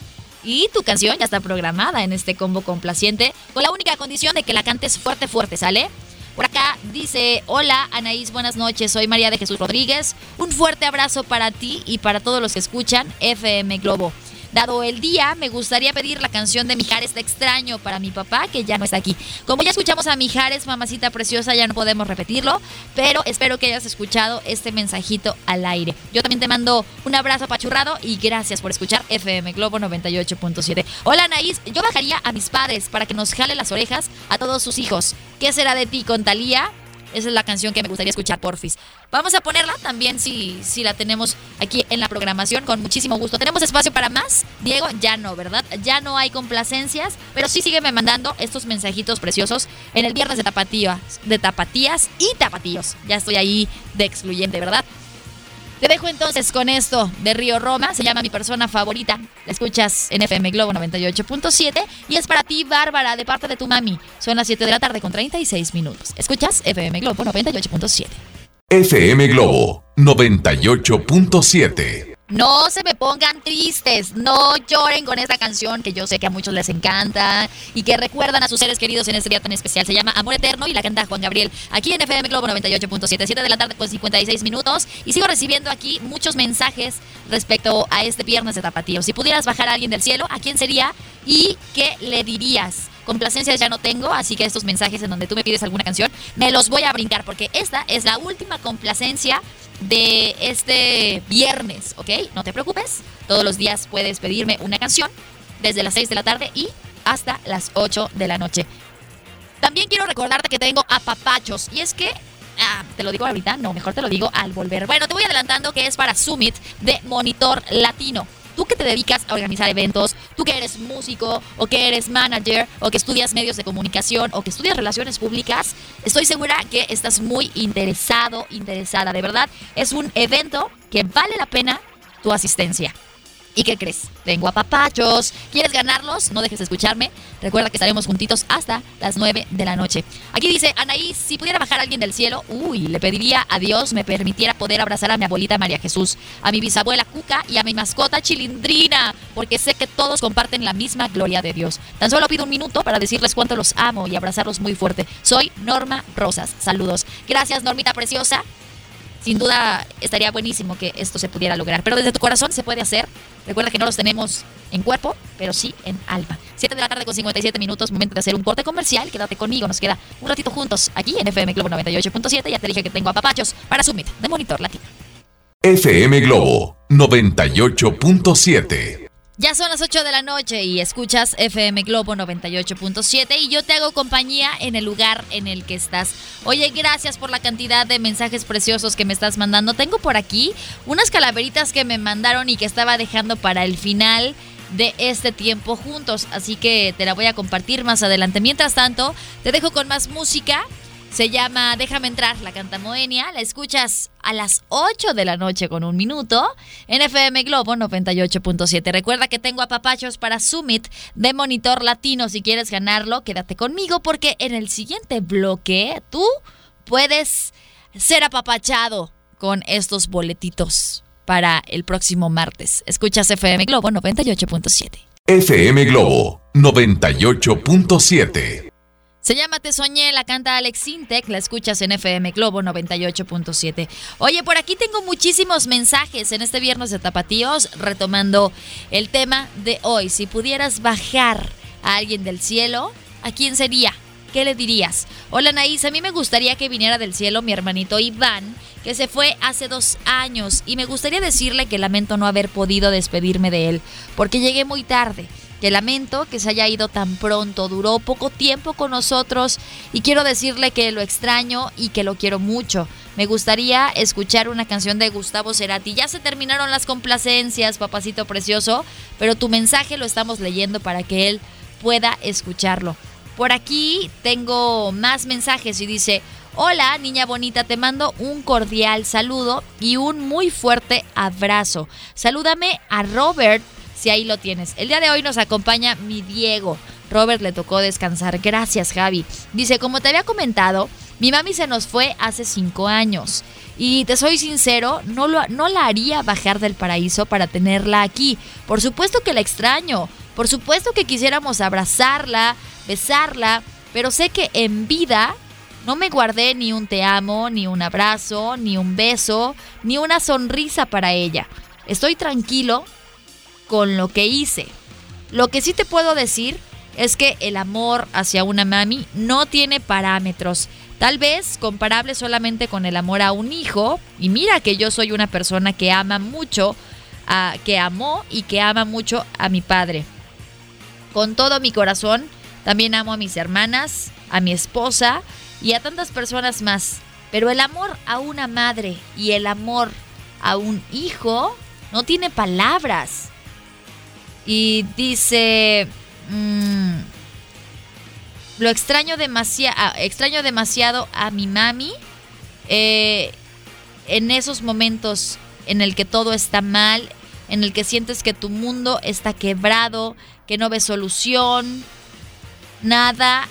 Y tu canción ya está programada en este combo complaciente, con la única condición de que la cantes fuerte, fuerte, ¿sale? Por acá dice, hola Anaís, buenas noches, soy María de Jesús Rodríguez. Un fuerte abrazo para ti y para todos los que escuchan FM Globo. Dado el día, me gustaría pedir la canción de Mijares Te extraño para mi papá, que ya no está aquí. Como ya escuchamos a Mijares, mamacita preciosa, ya no podemos repetirlo, pero espero que hayas escuchado este mensajito al aire. Yo también te mando un abrazo apachurrado y gracias por escuchar FM Globo 98.7. Hola Anaís, yo bajaría a mis padres para que nos jale las orejas a todos sus hijos. ¿Qué será de ti con Talía? Esa es la canción que me gustaría escuchar, porfis. Vamos a ponerla también si, si la tenemos aquí en la programación con muchísimo gusto. ¿Tenemos espacio para más? Diego, ya no, ¿verdad? Ya no hay complacencias, pero sí sígueme mandando estos mensajitos preciosos en el viernes de tapatías, de tapatías y tapatíos. Ya estoy ahí de excluyente, ¿verdad? Te dejo entonces con esto de Río Roma, se llama mi persona favorita. La escuchas en FM Globo 98.7 y es para ti, Bárbara, de parte de tu mami. Son las 7 de la tarde con 36 minutos. Escuchas FM Globo 98.7. FM Globo 98.7. No se me pongan tristes, no lloren con esta canción que yo sé que a muchos les encanta y que recuerdan a sus seres queridos en este día tan especial. Se llama Amor Eterno y la canta Juan Gabriel aquí en FM Globo 98.7, 7 de la tarde con 56 minutos. Y sigo recibiendo aquí muchos mensajes respecto a este viernes de tapatío. Si pudieras bajar a alguien del cielo, ¿a quién sería y qué le dirías? Complacencias ya no tengo, así que estos mensajes en donde tú me pides alguna canción, me los voy a brincar porque esta es la última complacencia de este viernes, ¿ok? No te preocupes, todos los días puedes pedirme una canción desde las 6 de la tarde y hasta las 8 de la noche. También quiero recordarte que tengo apapachos y es que Ah, te lo digo ahorita, no, mejor te lo digo al volver. Bueno, te voy adelantando que es para Summit de Monitor Latino tú que te dedicas a organizar eventos, tú que eres músico o que eres manager o que estudias medios de comunicación o que estudias relaciones públicas, estoy segura que estás muy interesado, interesada. De verdad, es un evento que vale la pena tu asistencia. ¿Y qué crees? Tengo a papachos. ¿Quieres ganarlos? No dejes de escucharme. Recuerda que estaremos juntitos hasta las 9 de la noche. Aquí dice, Anaí, si pudiera bajar alguien del cielo, uy, le pediría a Dios me permitiera poder abrazar a mi abuelita María Jesús, a mi bisabuela Cuca y a mi mascota Chilindrina, porque sé que todos comparten la misma gloria de Dios. Tan solo pido un minuto para decirles cuánto los amo y abrazarlos muy fuerte. Soy Norma Rosas. Saludos. Gracias, Normita Preciosa sin duda estaría buenísimo que esto se pudiera lograr. Pero desde tu corazón se puede hacer. Recuerda que no los tenemos en cuerpo, pero sí en alma. 7 de la tarde con 57 minutos, momento de hacer un corte comercial. Quédate conmigo, nos queda un ratito juntos aquí en FM Globo 98.7. Ya te dije que tengo a papachos para Summit de Monitor Latino. FM Globo 98.7. Ya son las 8 de la noche y escuchas FM Globo 98.7 y yo te hago compañía en el lugar en el que estás. Oye, gracias por la cantidad de mensajes preciosos que me estás mandando. Tengo por aquí unas calaveritas que me mandaron y que estaba dejando para el final de este tiempo juntos, así que te la voy a compartir más adelante. Mientras tanto, te dejo con más música se llama Déjame entrar, la canta Moenia. La escuchas a las 8 de la noche con un minuto en FM Globo 98.7. Recuerda que tengo apapachos para Summit de Monitor Latino. Si quieres ganarlo, quédate conmigo porque en el siguiente bloque tú puedes ser apapachado con estos boletitos para el próximo martes. Escuchas FM Globo 98.7. FM Globo 98.7. Se llama Te Soñé, la canta Alex Sintec, la escuchas en FM Globo 98.7. Oye, por aquí tengo muchísimos mensajes en este viernes de Tapatíos, retomando el tema de hoy. Si pudieras bajar a alguien del cielo, ¿a quién sería? ¿Qué le dirías? Hola Naís, a mí me gustaría que viniera del cielo mi hermanito Iván, que se fue hace dos años, y me gustaría decirle que lamento no haber podido despedirme de él, porque llegué muy tarde que lamento que se haya ido tan pronto, duró poco tiempo con nosotros y quiero decirle que lo extraño y que lo quiero mucho. Me gustaría escuchar una canción de Gustavo Cerati. Ya se terminaron las complacencias, papacito precioso, pero tu mensaje lo estamos leyendo para que él pueda escucharlo. Por aquí tengo más mensajes y dice, hola niña bonita, te mando un cordial saludo y un muy fuerte abrazo. Salúdame a Robert si ahí lo tienes. El día de hoy nos acompaña mi Diego. Robert le tocó descansar. Gracias, Javi. Dice, como te había comentado, mi mami se nos fue hace cinco años. Y te soy sincero, no, lo, no la haría bajar del paraíso para tenerla aquí. Por supuesto que la extraño. Por supuesto que quisiéramos abrazarla, besarla. Pero sé que en vida no me guardé ni un te amo, ni un abrazo, ni un beso, ni una sonrisa para ella. Estoy tranquilo con lo que hice. Lo que sí te puedo decir es que el amor hacia una mami no tiene parámetros. Tal vez comparable solamente con el amor a un hijo. Y mira que yo soy una persona que ama mucho, a, que amó y que ama mucho a mi padre. Con todo mi corazón, también amo a mis hermanas, a mi esposa y a tantas personas más. Pero el amor a una madre y el amor a un hijo no tiene palabras. Y dice, mm, lo extraño, demasiado extraño demasiado a mi mami eh, en esos momentos en el que todo está mal, en el que sientes que tu mundo está quebrado, que no ves solución, nada,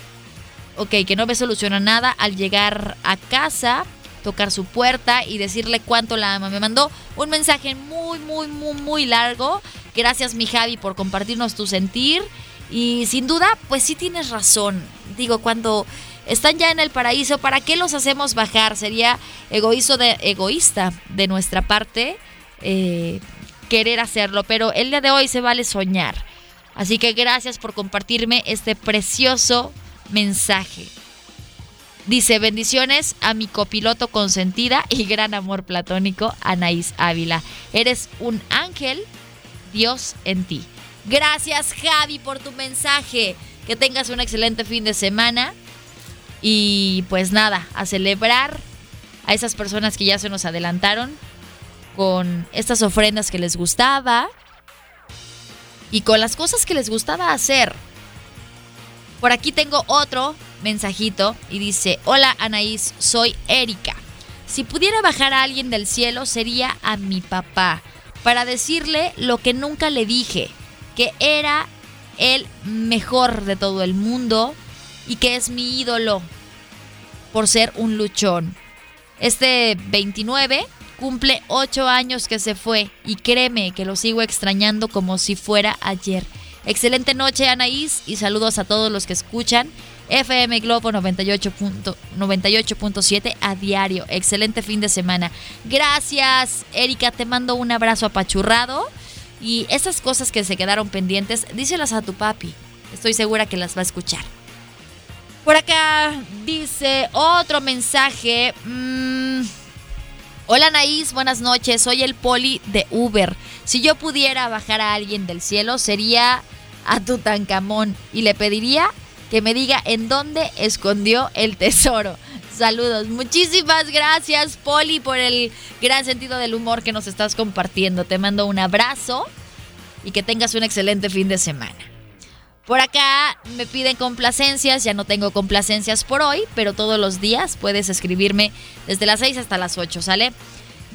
ok, que no ves solución a nada al llegar a casa tocar su puerta y decirle cuánto la ama. Me mandó un mensaje muy, muy, muy, muy largo. Gracias, mi Javi, por compartirnos tu sentir. Y sin duda, pues sí tienes razón. Digo, cuando están ya en el paraíso, ¿para qué los hacemos bajar? Sería egoísta de, egoísta de nuestra parte eh, querer hacerlo. Pero el día de hoy se vale soñar. Así que gracias por compartirme este precioso mensaje. Dice, bendiciones a mi copiloto consentida y gran amor platónico, Anaís Ávila. Eres un ángel, Dios en ti. Gracias Javi por tu mensaje. Que tengas un excelente fin de semana. Y pues nada, a celebrar a esas personas que ya se nos adelantaron con estas ofrendas que les gustaba y con las cosas que les gustaba hacer. Por aquí tengo otro mensajito y dice, hola Anaís, soy Erika. Si pudiera bajar a alguien del cielo sería a mi papá, para decirle lo que nunca le dije, que era el mejor de todo el mundo y que es mi ídolo por ser un luchón. Este 29 cumple 8 años que se fue y créeme que lo sigo extrañando como si fuera ayer. Excelente noche, Anaís, y saludos a todos los que escuchan FM Globo 98.7 a diario. Excelente fin de semana. Gracias, Erika. Te mando un abrazo apachurrado. Y esas cosas que se quedaron pendientes, díselas a tu papi. Estoy segura que las va a escuchar. Por acá dice otro mensaje. Mm, Hola Anaís, buenas noches. Soy el poli de Uber. Si yo pudiera bajar a alguien del cielo, sería a Tutankamón y le pediría que me diga en dónde escondió el tesoro. Saludos. Muchísimas gracias, Poli, por el gran sentido del humor que nos estás compartiendo. Te mando un abrazo y que tengas un excelente fin de semana. Por acá me piden complacencias, ya no tengo complacencias por hoy, pero todos los días puedes escribirme desde las 6 hasta las 8, ¿sale?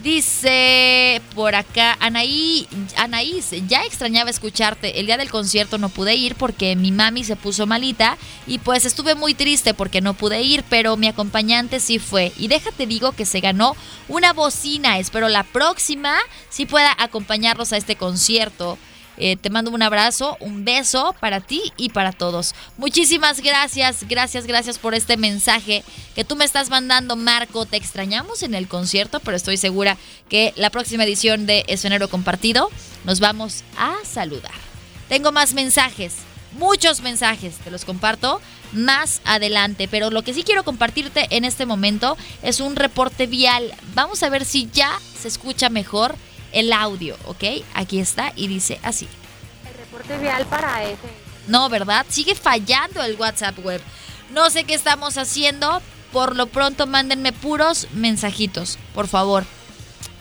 Dice por acá, Anaí, Anaís, ya extrañaba escucharte. El día del concierto no pude ir porque mi mami se puso malita y pues estuve muy triste porque no pude ir, pero mi acompañante sí fue. Y déjate digo que se ganó una bocina. Espero la próxima sí pueda acompañarlos a este concierto. Eh, te mando un abrazo, un beso para ti y para todos. Muchísimas gracias, gracias, gracias por este mensaje que tú me estás mandando, Marco. Te extrañamos en el concierto, pero estoy segura que la próxima edición de Escenario Compartido nos vamos a saludar. Tengo más mensajes, muchos mensajes, te los comparto más adelante, pero lo que sí quiero compartirte en este momento es un reporte vial. Vamos a ver si ya se escucha mejor el audio, ¿ok? Aquí está y dice así. soporte vial para ese. No, ¿verdad? Sigue fallando el WhatsApp web. No sé qué estamos haciendo. Por lo pronto, mándenme puros mensajitos, por favor.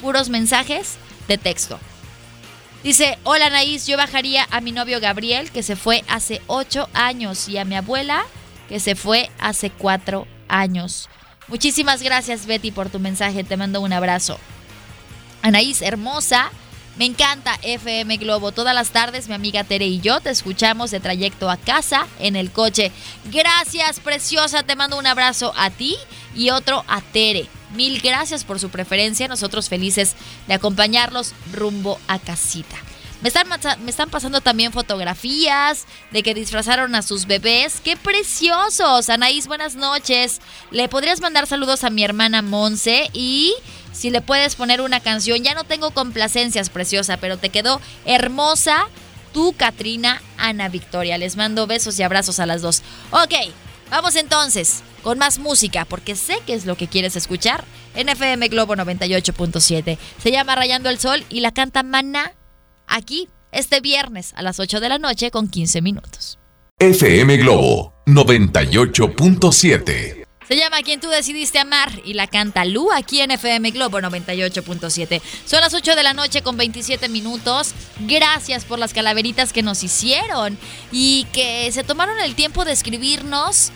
Puros mensajes de texto. Dice, hola Anaís, yo bajaría a mi novio Gabriel, que se fue hace ocho años, y a mi abuela, que se fue hace cuatro años. Muchísimas gracias Betty por tu mensaje, te mando un abrazo. Anaís, hermosa, me encanta FM Globo. Todas las tardes mi amiga Tere y yo te escuchamos de trayecto a casa en el coche. Gracias, preciosa. Te mando un abrazo a ti y otro a Tere. Mil gracias por su preferencia. Nosotros felices de acompañarlos rumbo a casita. Me están, me están, pasando también fotografías de que disfrazaron a sus bebés. ¡Qué preciosos! Anaís, buenas noches. Le podrías mandar saludos a mi hermana Monse y si le puedes poner una canción. Ya no tengo complacencias, preciosa, pero te quedó hermosa tú, Katrina, Ana Victoria. Les mando besos y abrazos a las dos. Ok, vamos entonces con más música, porque sé que es lo que quieres escuchar en FM Globo 98.7. Se llama Rayando el Sol y la canta Mana aquí este viernes a las 8 de la noche con 15 minutos. FM Globo 98.7 se llama Quien tú decidiste amar y la canta Lu aquí en FM Globo 98.7. Son las 8 de la noche con 27 minutos. Gracias por las calaveritas que nos hicieron y que se tomaron el tiempo de escribirnos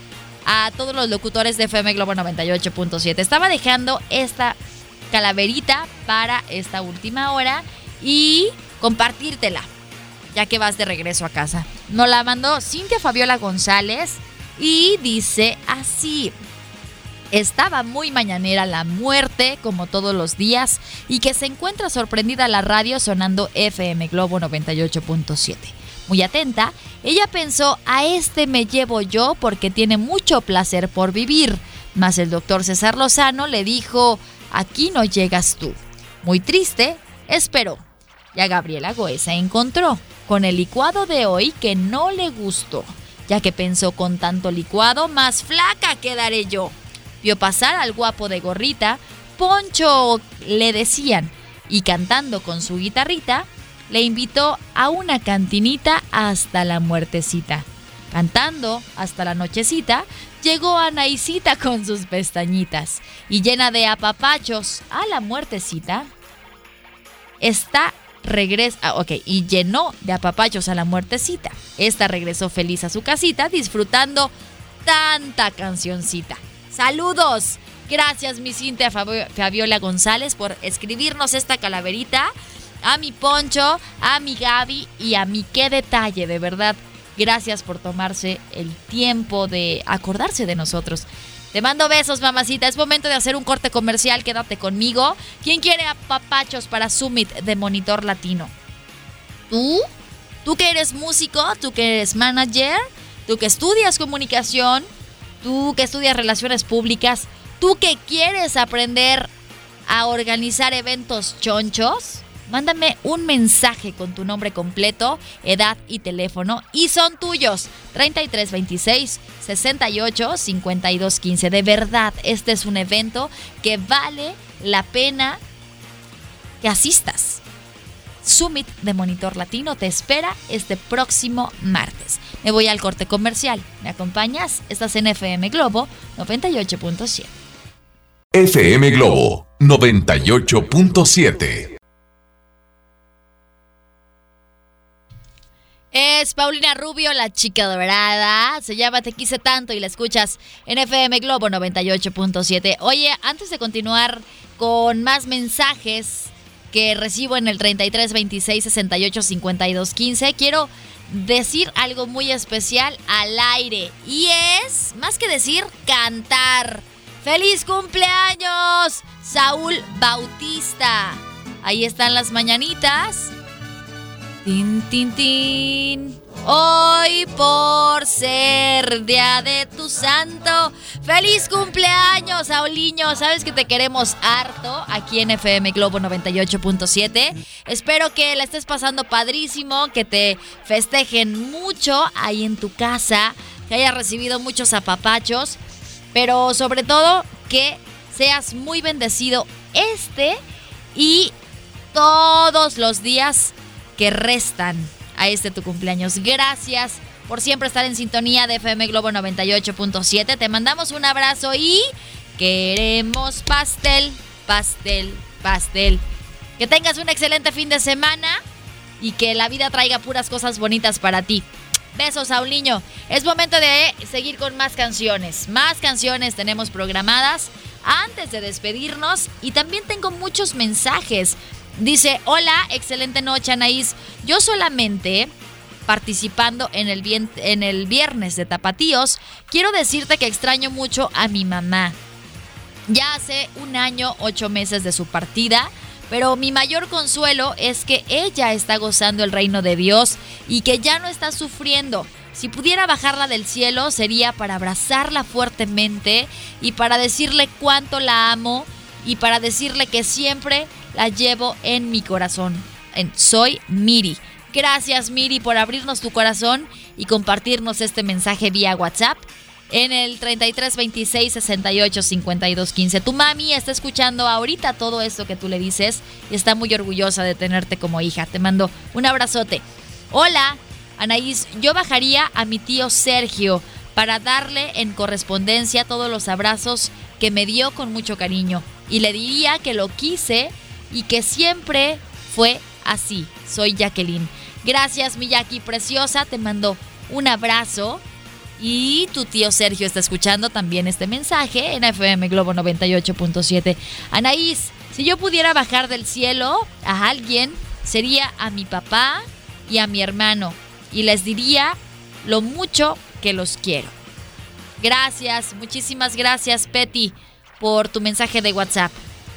a todos los locutores de FM Globo 98.7. Estaba dejando esta calaverita para esta última hora y compartírtela, ya que vas de regreso a casa. Nos la mandó Cintia Fabiola González y dice así. Estaba muy mañanera la muerte, como todos los días, y que se encuentra sorprendida la radio sonando FM Globo 98.7. Muy atenta, ella pensó, a este me llevo yo porque tiene mucho placer por vivir. Mas el doctor César Lozano le dijo, aquí no llegas tú. Muy triste, esperó. Y a Gabriela Goesa encontró, con el licuado de hoy que no le gustó, ya que pensó con tanto licuado, más flaca quedaré yo. Vio pasar al guapo de gorrita, Poncho le decían, y cantando con su guitarrita, le invitó a una cantinita hasta la muertecita. Cantando hasta la nochecita, llegó Anaisita con sus pestañitas y llena de apapachos a la muertecita. Está regresa, ah, ok, y llenó de apapachos a la muertecita. Esta regresó feliz a su casita disfrutando tanta cancioncita. Saludos. Gracias, mi Cintia Fabiola González, por escribirnos esta calaverita. A mi Poncho, a mi Gaby y a mi qué detalle, de verdad. Gracias por tomarse el tiempo de acordarse de nosotros. Te mando besos, mamacita. Es momento de hacer un corte comercial. Quédate conmigo. ¿Quién quiere papachos para Summit de Monitor Latino? ¿Tú? ¿Tú que eres músico? ¿Tú que eres manager? ¿Tú que estudias comunicación? Tú que estudias relaciones públicas, tú que quieres aprender a organizar eventos chonchos, mándame un mensaje con tu nombre completo, edad y teléfono y son tuyos. 3326 68 52 15. De verdad, este es un evento que vale la pena que asistas. Summit de Monitor Latino te espera este próximo martes. Me voy al corte comercial. ¿Me acompañas? Estás en FM Globo 98.7. FM Globo 98.7. Es Paulina Rubio, la chica dorada. Se llama Te quise tanto y la escuchas en FM Globo 98.7. Oye, antes de continuar con más mensajes que recibo en el 33 26 68 52 15, quiero decir algo muy especial al aire. Y es, más que decir, cantar. ¡Feliz cumpleaños! Saúl Bautista. Ahí están las mañanitas. Tin, tin, tin. Hoy por ser día de tu santo. ¡Feliz cumpleaños, Sauliño! Sabes que te queremos harto aquí en FM Globo 98.7. Espero que la estés pasando padrísimo, que te festejen mucho ahí en tu casa, que hayas recibido muchos apapachos, pero sobre todo que seas muy bendecido este y todos los días que restan a este tu cumpleaños. Gracias por siempre estar en sintonía de FM Globo 98.7. Te mandamos un abrazo y queremos pastel, pastel, pastel. Que tengas un excelente fin de semana y que la vida traiga puras cosas bonitas para ti. Besos, Sauliño. Es momento de seguir con más canciones. Más canciones tenemos programadas antes de despedirnos y también tengo muchos mensajes. Dice, hola, excelente noche Anaís. Yo solamente participando en el, en el viernes de Tapatíos, quiero decirte que extraño mucho a mi mamá. Ya hace un año, ocho meses de su partida, pero mi mayor consuelo es que ella está gozando el reino de Dios y que ya no está sufriendo. Si pudiera bajarla del cielo sería para abrazarla fuertemente y para decirle cuánto la amo y para decirle que siempre la llevo en mi corazón. En Soy Miri. Gracias Miri por abrirnos tu corazón y compartirnos este mensaje vía WhatsApp en el 33 26 68 52 15. Tu mami está escuchando ahorita todo esto que tú le dices y está muy orgullosa de tenerte como hija. Te mando un abrazote. Hola, Anaís, yo bajaría a mi tío Sergio para darle en correspondencia todos los abrazos que me dio con mucho cariño y le diría que lo quise y que siempre fue así. Soy Jacqueline. Gracias, mi Jackie preciosa. Te mando un abrazo. Y tu tío Sergio está escuchando también este mensaje en FM Globo 98.7. Anaís, si yo pudiera bajar del cielo a alguien, sería a mi papá y a mi hermano. Y les diría lo mucho que los quiero. Gracias, muchísimas gracias, Petty, por tu mensaje de WhatsApp.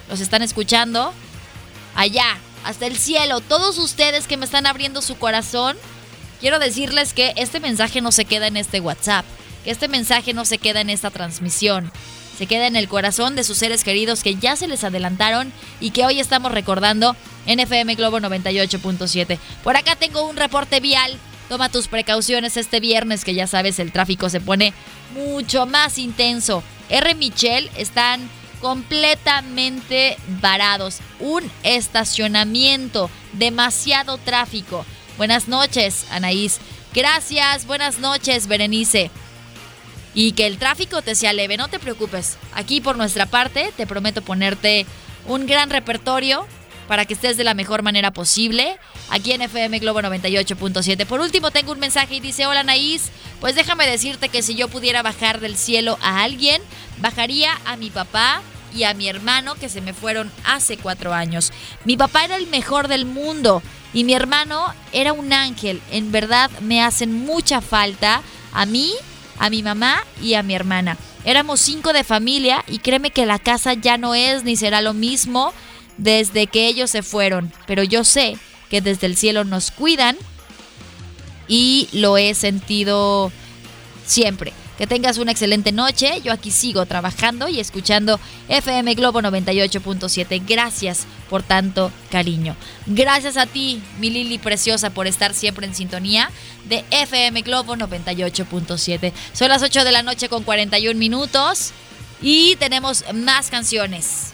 Los están escuchando allá hasta el cielo. Todos ustedes que me están abriendo su corazón, quiero decirles que este mensaje no se queda en este WhatsApp, que este mensaje no se queda en esta transmisión. Se queda en el corazón de sus seres queridos que ya se les adelantaron y que hoy estamos recordando en FM Globo 98.7. Por acá tengo un reporte vial. Toma tus precauciones este viernes que ya sabes el tráfico se pone mucho más intenso. R. Michel están completamente varados. Un estacionamiento, demasiado tráfico. Buenas noches, Anaís. Gracias, buenas noches, Berenice. Y que el tráfico te sea leve, no te preocupes. Aquí por nuestra parte te prometo ponerte un gran repertorio para que estés de la mejor manera posible aquí en FM Globo 98.7. Por último, tengo un mensaje y dice, hola Anaís, pues déjame decirte que si yo pudiera bajar del cielo a alguien, bajaría a mi papá, y a mi hermano que se me fueron hace cuatro años. Mi papá era el mejor del mundo y mi hermano era un ángel. En verdad me hacen mucha falta a mí, a mi mamá y a mi hermana. Éramos cinco de familia y créeme que la casa ya no es ni será lo mismo desde que ellos se fueron. Pero yo sé que desde el cielo nos cuidan y lo he sentido siempre. Que tengas una excelente noche. Yo aquí sigo trabajando y escuchando FM Globo 98.7. Gracias por tanto cariño. Gracias a ti, mi Lili preciosa, por estar siempre en sintonía de FM Globo 98.7. Son las 8 de la noche con 41 minutos y tenemos más canciones.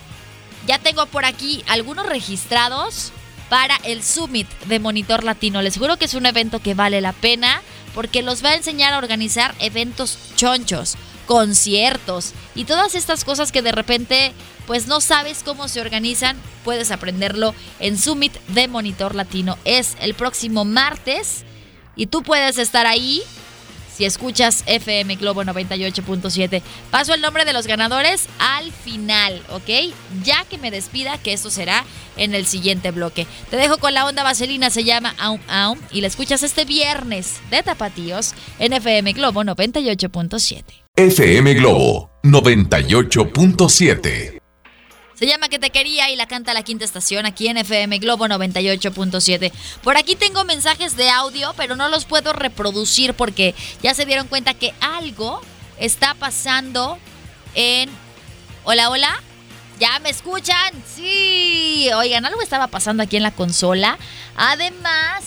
Ya tengo por aquí algunos registrados para el Summit de Monitor Latino. Les juro que es un evento que vale la pena porque los va a enseñar a organizar eventos chonchos, conciertos y todas estas cosas que de repente pues no sabes cómo se organizan, puedes aprenderlo en Summit de Monitor Latino. Es el próximo martes y tú puedes estar ahí si escuchas FM Globo 98.7. Paso el nombre de los ganadores al final, ¿ok? Ya que me despida, que esto será en el siguiente bloque. Te dejo con la onda vaselina, se llama Aum Aum, y la escuchas este viernes de Tapatíos en FM Globo 98.7. FM Globo 98.7. Se llama Que te quería y la canta la quinta estación aquí en FM Globo 98.7. Por aquí tengo mensajes de audio, pero no los puedo reproducir porque ya se dieron cuenta que algo está pasando en... Hola, hola. ¿Ya me escuchan? Sí. Oigan, algo estaba pasando aquí en la consola. Además,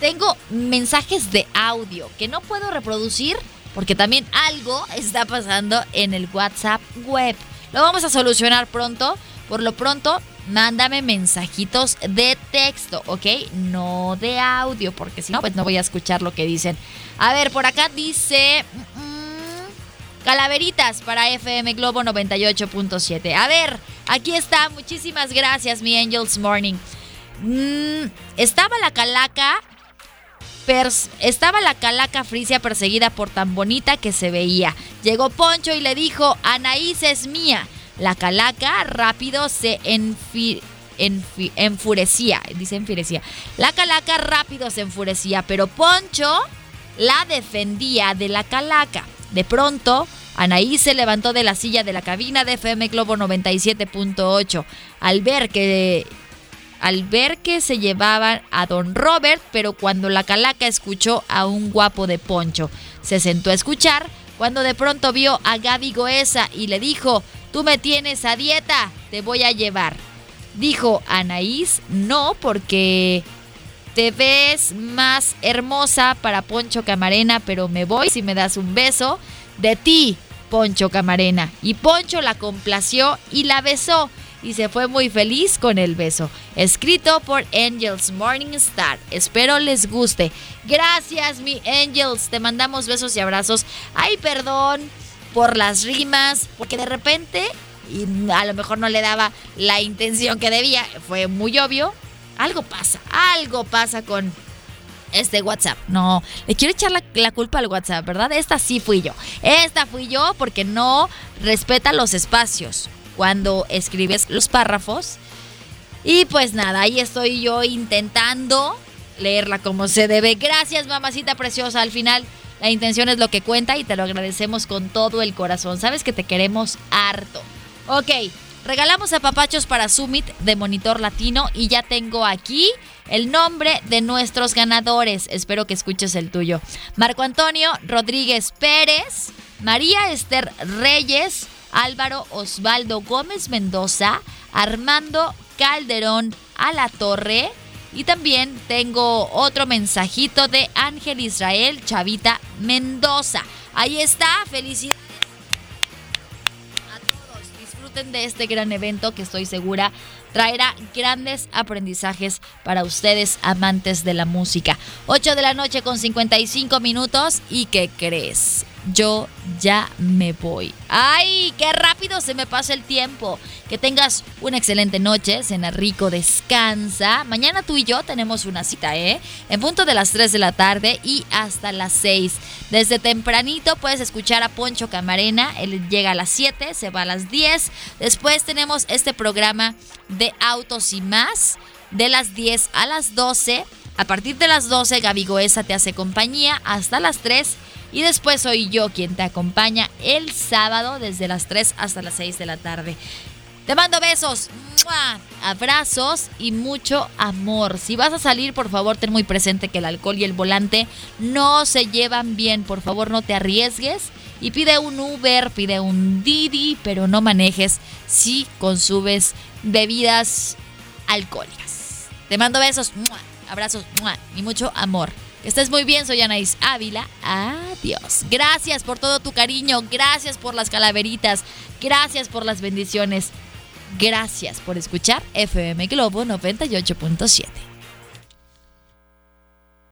tengo mensajes de audio que no puedo reproducir porque también algo está pasando en el WhatsApp web. Lo vamos a solucionar pronto Por lo pronto, mándame mensajitos de texto, ¿ok? No de audio, porque si no, pues no voy a escuchar lo que dicen. A ver, por acá dice... mm, Calaveritas para FM Globo 98.7. A ver, aquí está. Muchísimas gracias, mi Angels Morning. Mm, estaba la calaca. Estaba la calaca frisia perseguida por tan bonita que se veía. Llegó Poncho y le dijo: Anaís es mía. La calaca rápido se enfurecía. Dice enfurecía. La calaca rápido se enfurecía, pero Poncho la defendía de la calaca. De pronto, Anaí se levantó de la silla de la cabina de FM Globo 97.8 al ver que al ver que se llevaban a don Robert, pero cuando la calaca escuchó a un guapo de Poncho, se sentó a escuchar cuando de pronto vio a Gaby Goesa y le dijo, tú me tienes a dieta, te voy a llevar. Dijo Anaís, no, porque te ves más hermosa para Poncho Camarena, pero me voy si me das un beso de ti, Poncho Camarena. Y Poncho la complació y la besó y se fue muy feliz con el beso. Escrito por Angels Morning Star. Espero les guste. Gracias, mi Angels. Te mandamos besos y abrazos. Ay, perdón por las rimas, porque de repente, y a lo mejor no le daba la intención que debía, fue muy obvio. Algo pasa, algo pasa con este WhatsApp. No, le quiero echar la, la culpa al WhatsApp, ¿verdad? Esta sí fui yo. Esta fui yo porque no respeta los espacios cuando escribes los párrafos. Y pues nada, ahí estoy yo intentando leerla como se debe. Gracias, mamacita preciosa. Al final, la intención es lo que cuenta y te lo agradecemos con todo el corazón. Sabes que te queremos harto. Ok, regalamos a papachos para Summit de Monitor Latino y ya tengo aquí el nombre de nuestros ganadores. Espero que escuches el tuyo. Marco Antonio Rodríguez Pérez, María Esther Reyes, Álvaro Osvaldo Gómez Mendoza, Armando Calderón a la Torre. Y también tengo otro mensajito de Ángel Israel Chavita Mendoza. Ahí está, felicidades a todos. Disfruten de este gran evento que estoy segura traerá grandes aprendizajes para ustedes amantes de la música. 8 de la noche con 55 minutos y ¿qué crees? Yo ya me voy. ¡Ay! ¡Qué rápido se me pasa el tiempo! Que tengas una excelente noche, cena rico, descansa. Mañana tú y yo tenemos una cita, ¿eh? En punto de las 3 de la tarde y hasta las 6. Desde tempranito puedes escuchar a Poncho Camarena. Él llega a las 7, se va a las 10. Después tenemos este programa de autos y más de las 10 a las 12. A partir de las 12, Gaby Goesa te hace compañía hasta las 3. Y después soy yo quien te acompaña el sábado desde las 3 hasta las 6 de la tarde. Te mando besos, abrazos y mucho amor. Si vas a salir, por favor, ten muy presente que el alcohol y el volante no se llevan bien. Por favor, no te arriesgues y pide un Uber, pide un Didi, pero no manejes si consumes bebidas alcohólicas. Te mando besos, abrazos ¡mua! y mucho amor. Que estés muy bien, soy Anaís Ávila. Adiós. Gracias por todo tu cariño, gracias por las calaveritas, gracias por las bendiciones. Gracias por escuchar FM Globo 98.7.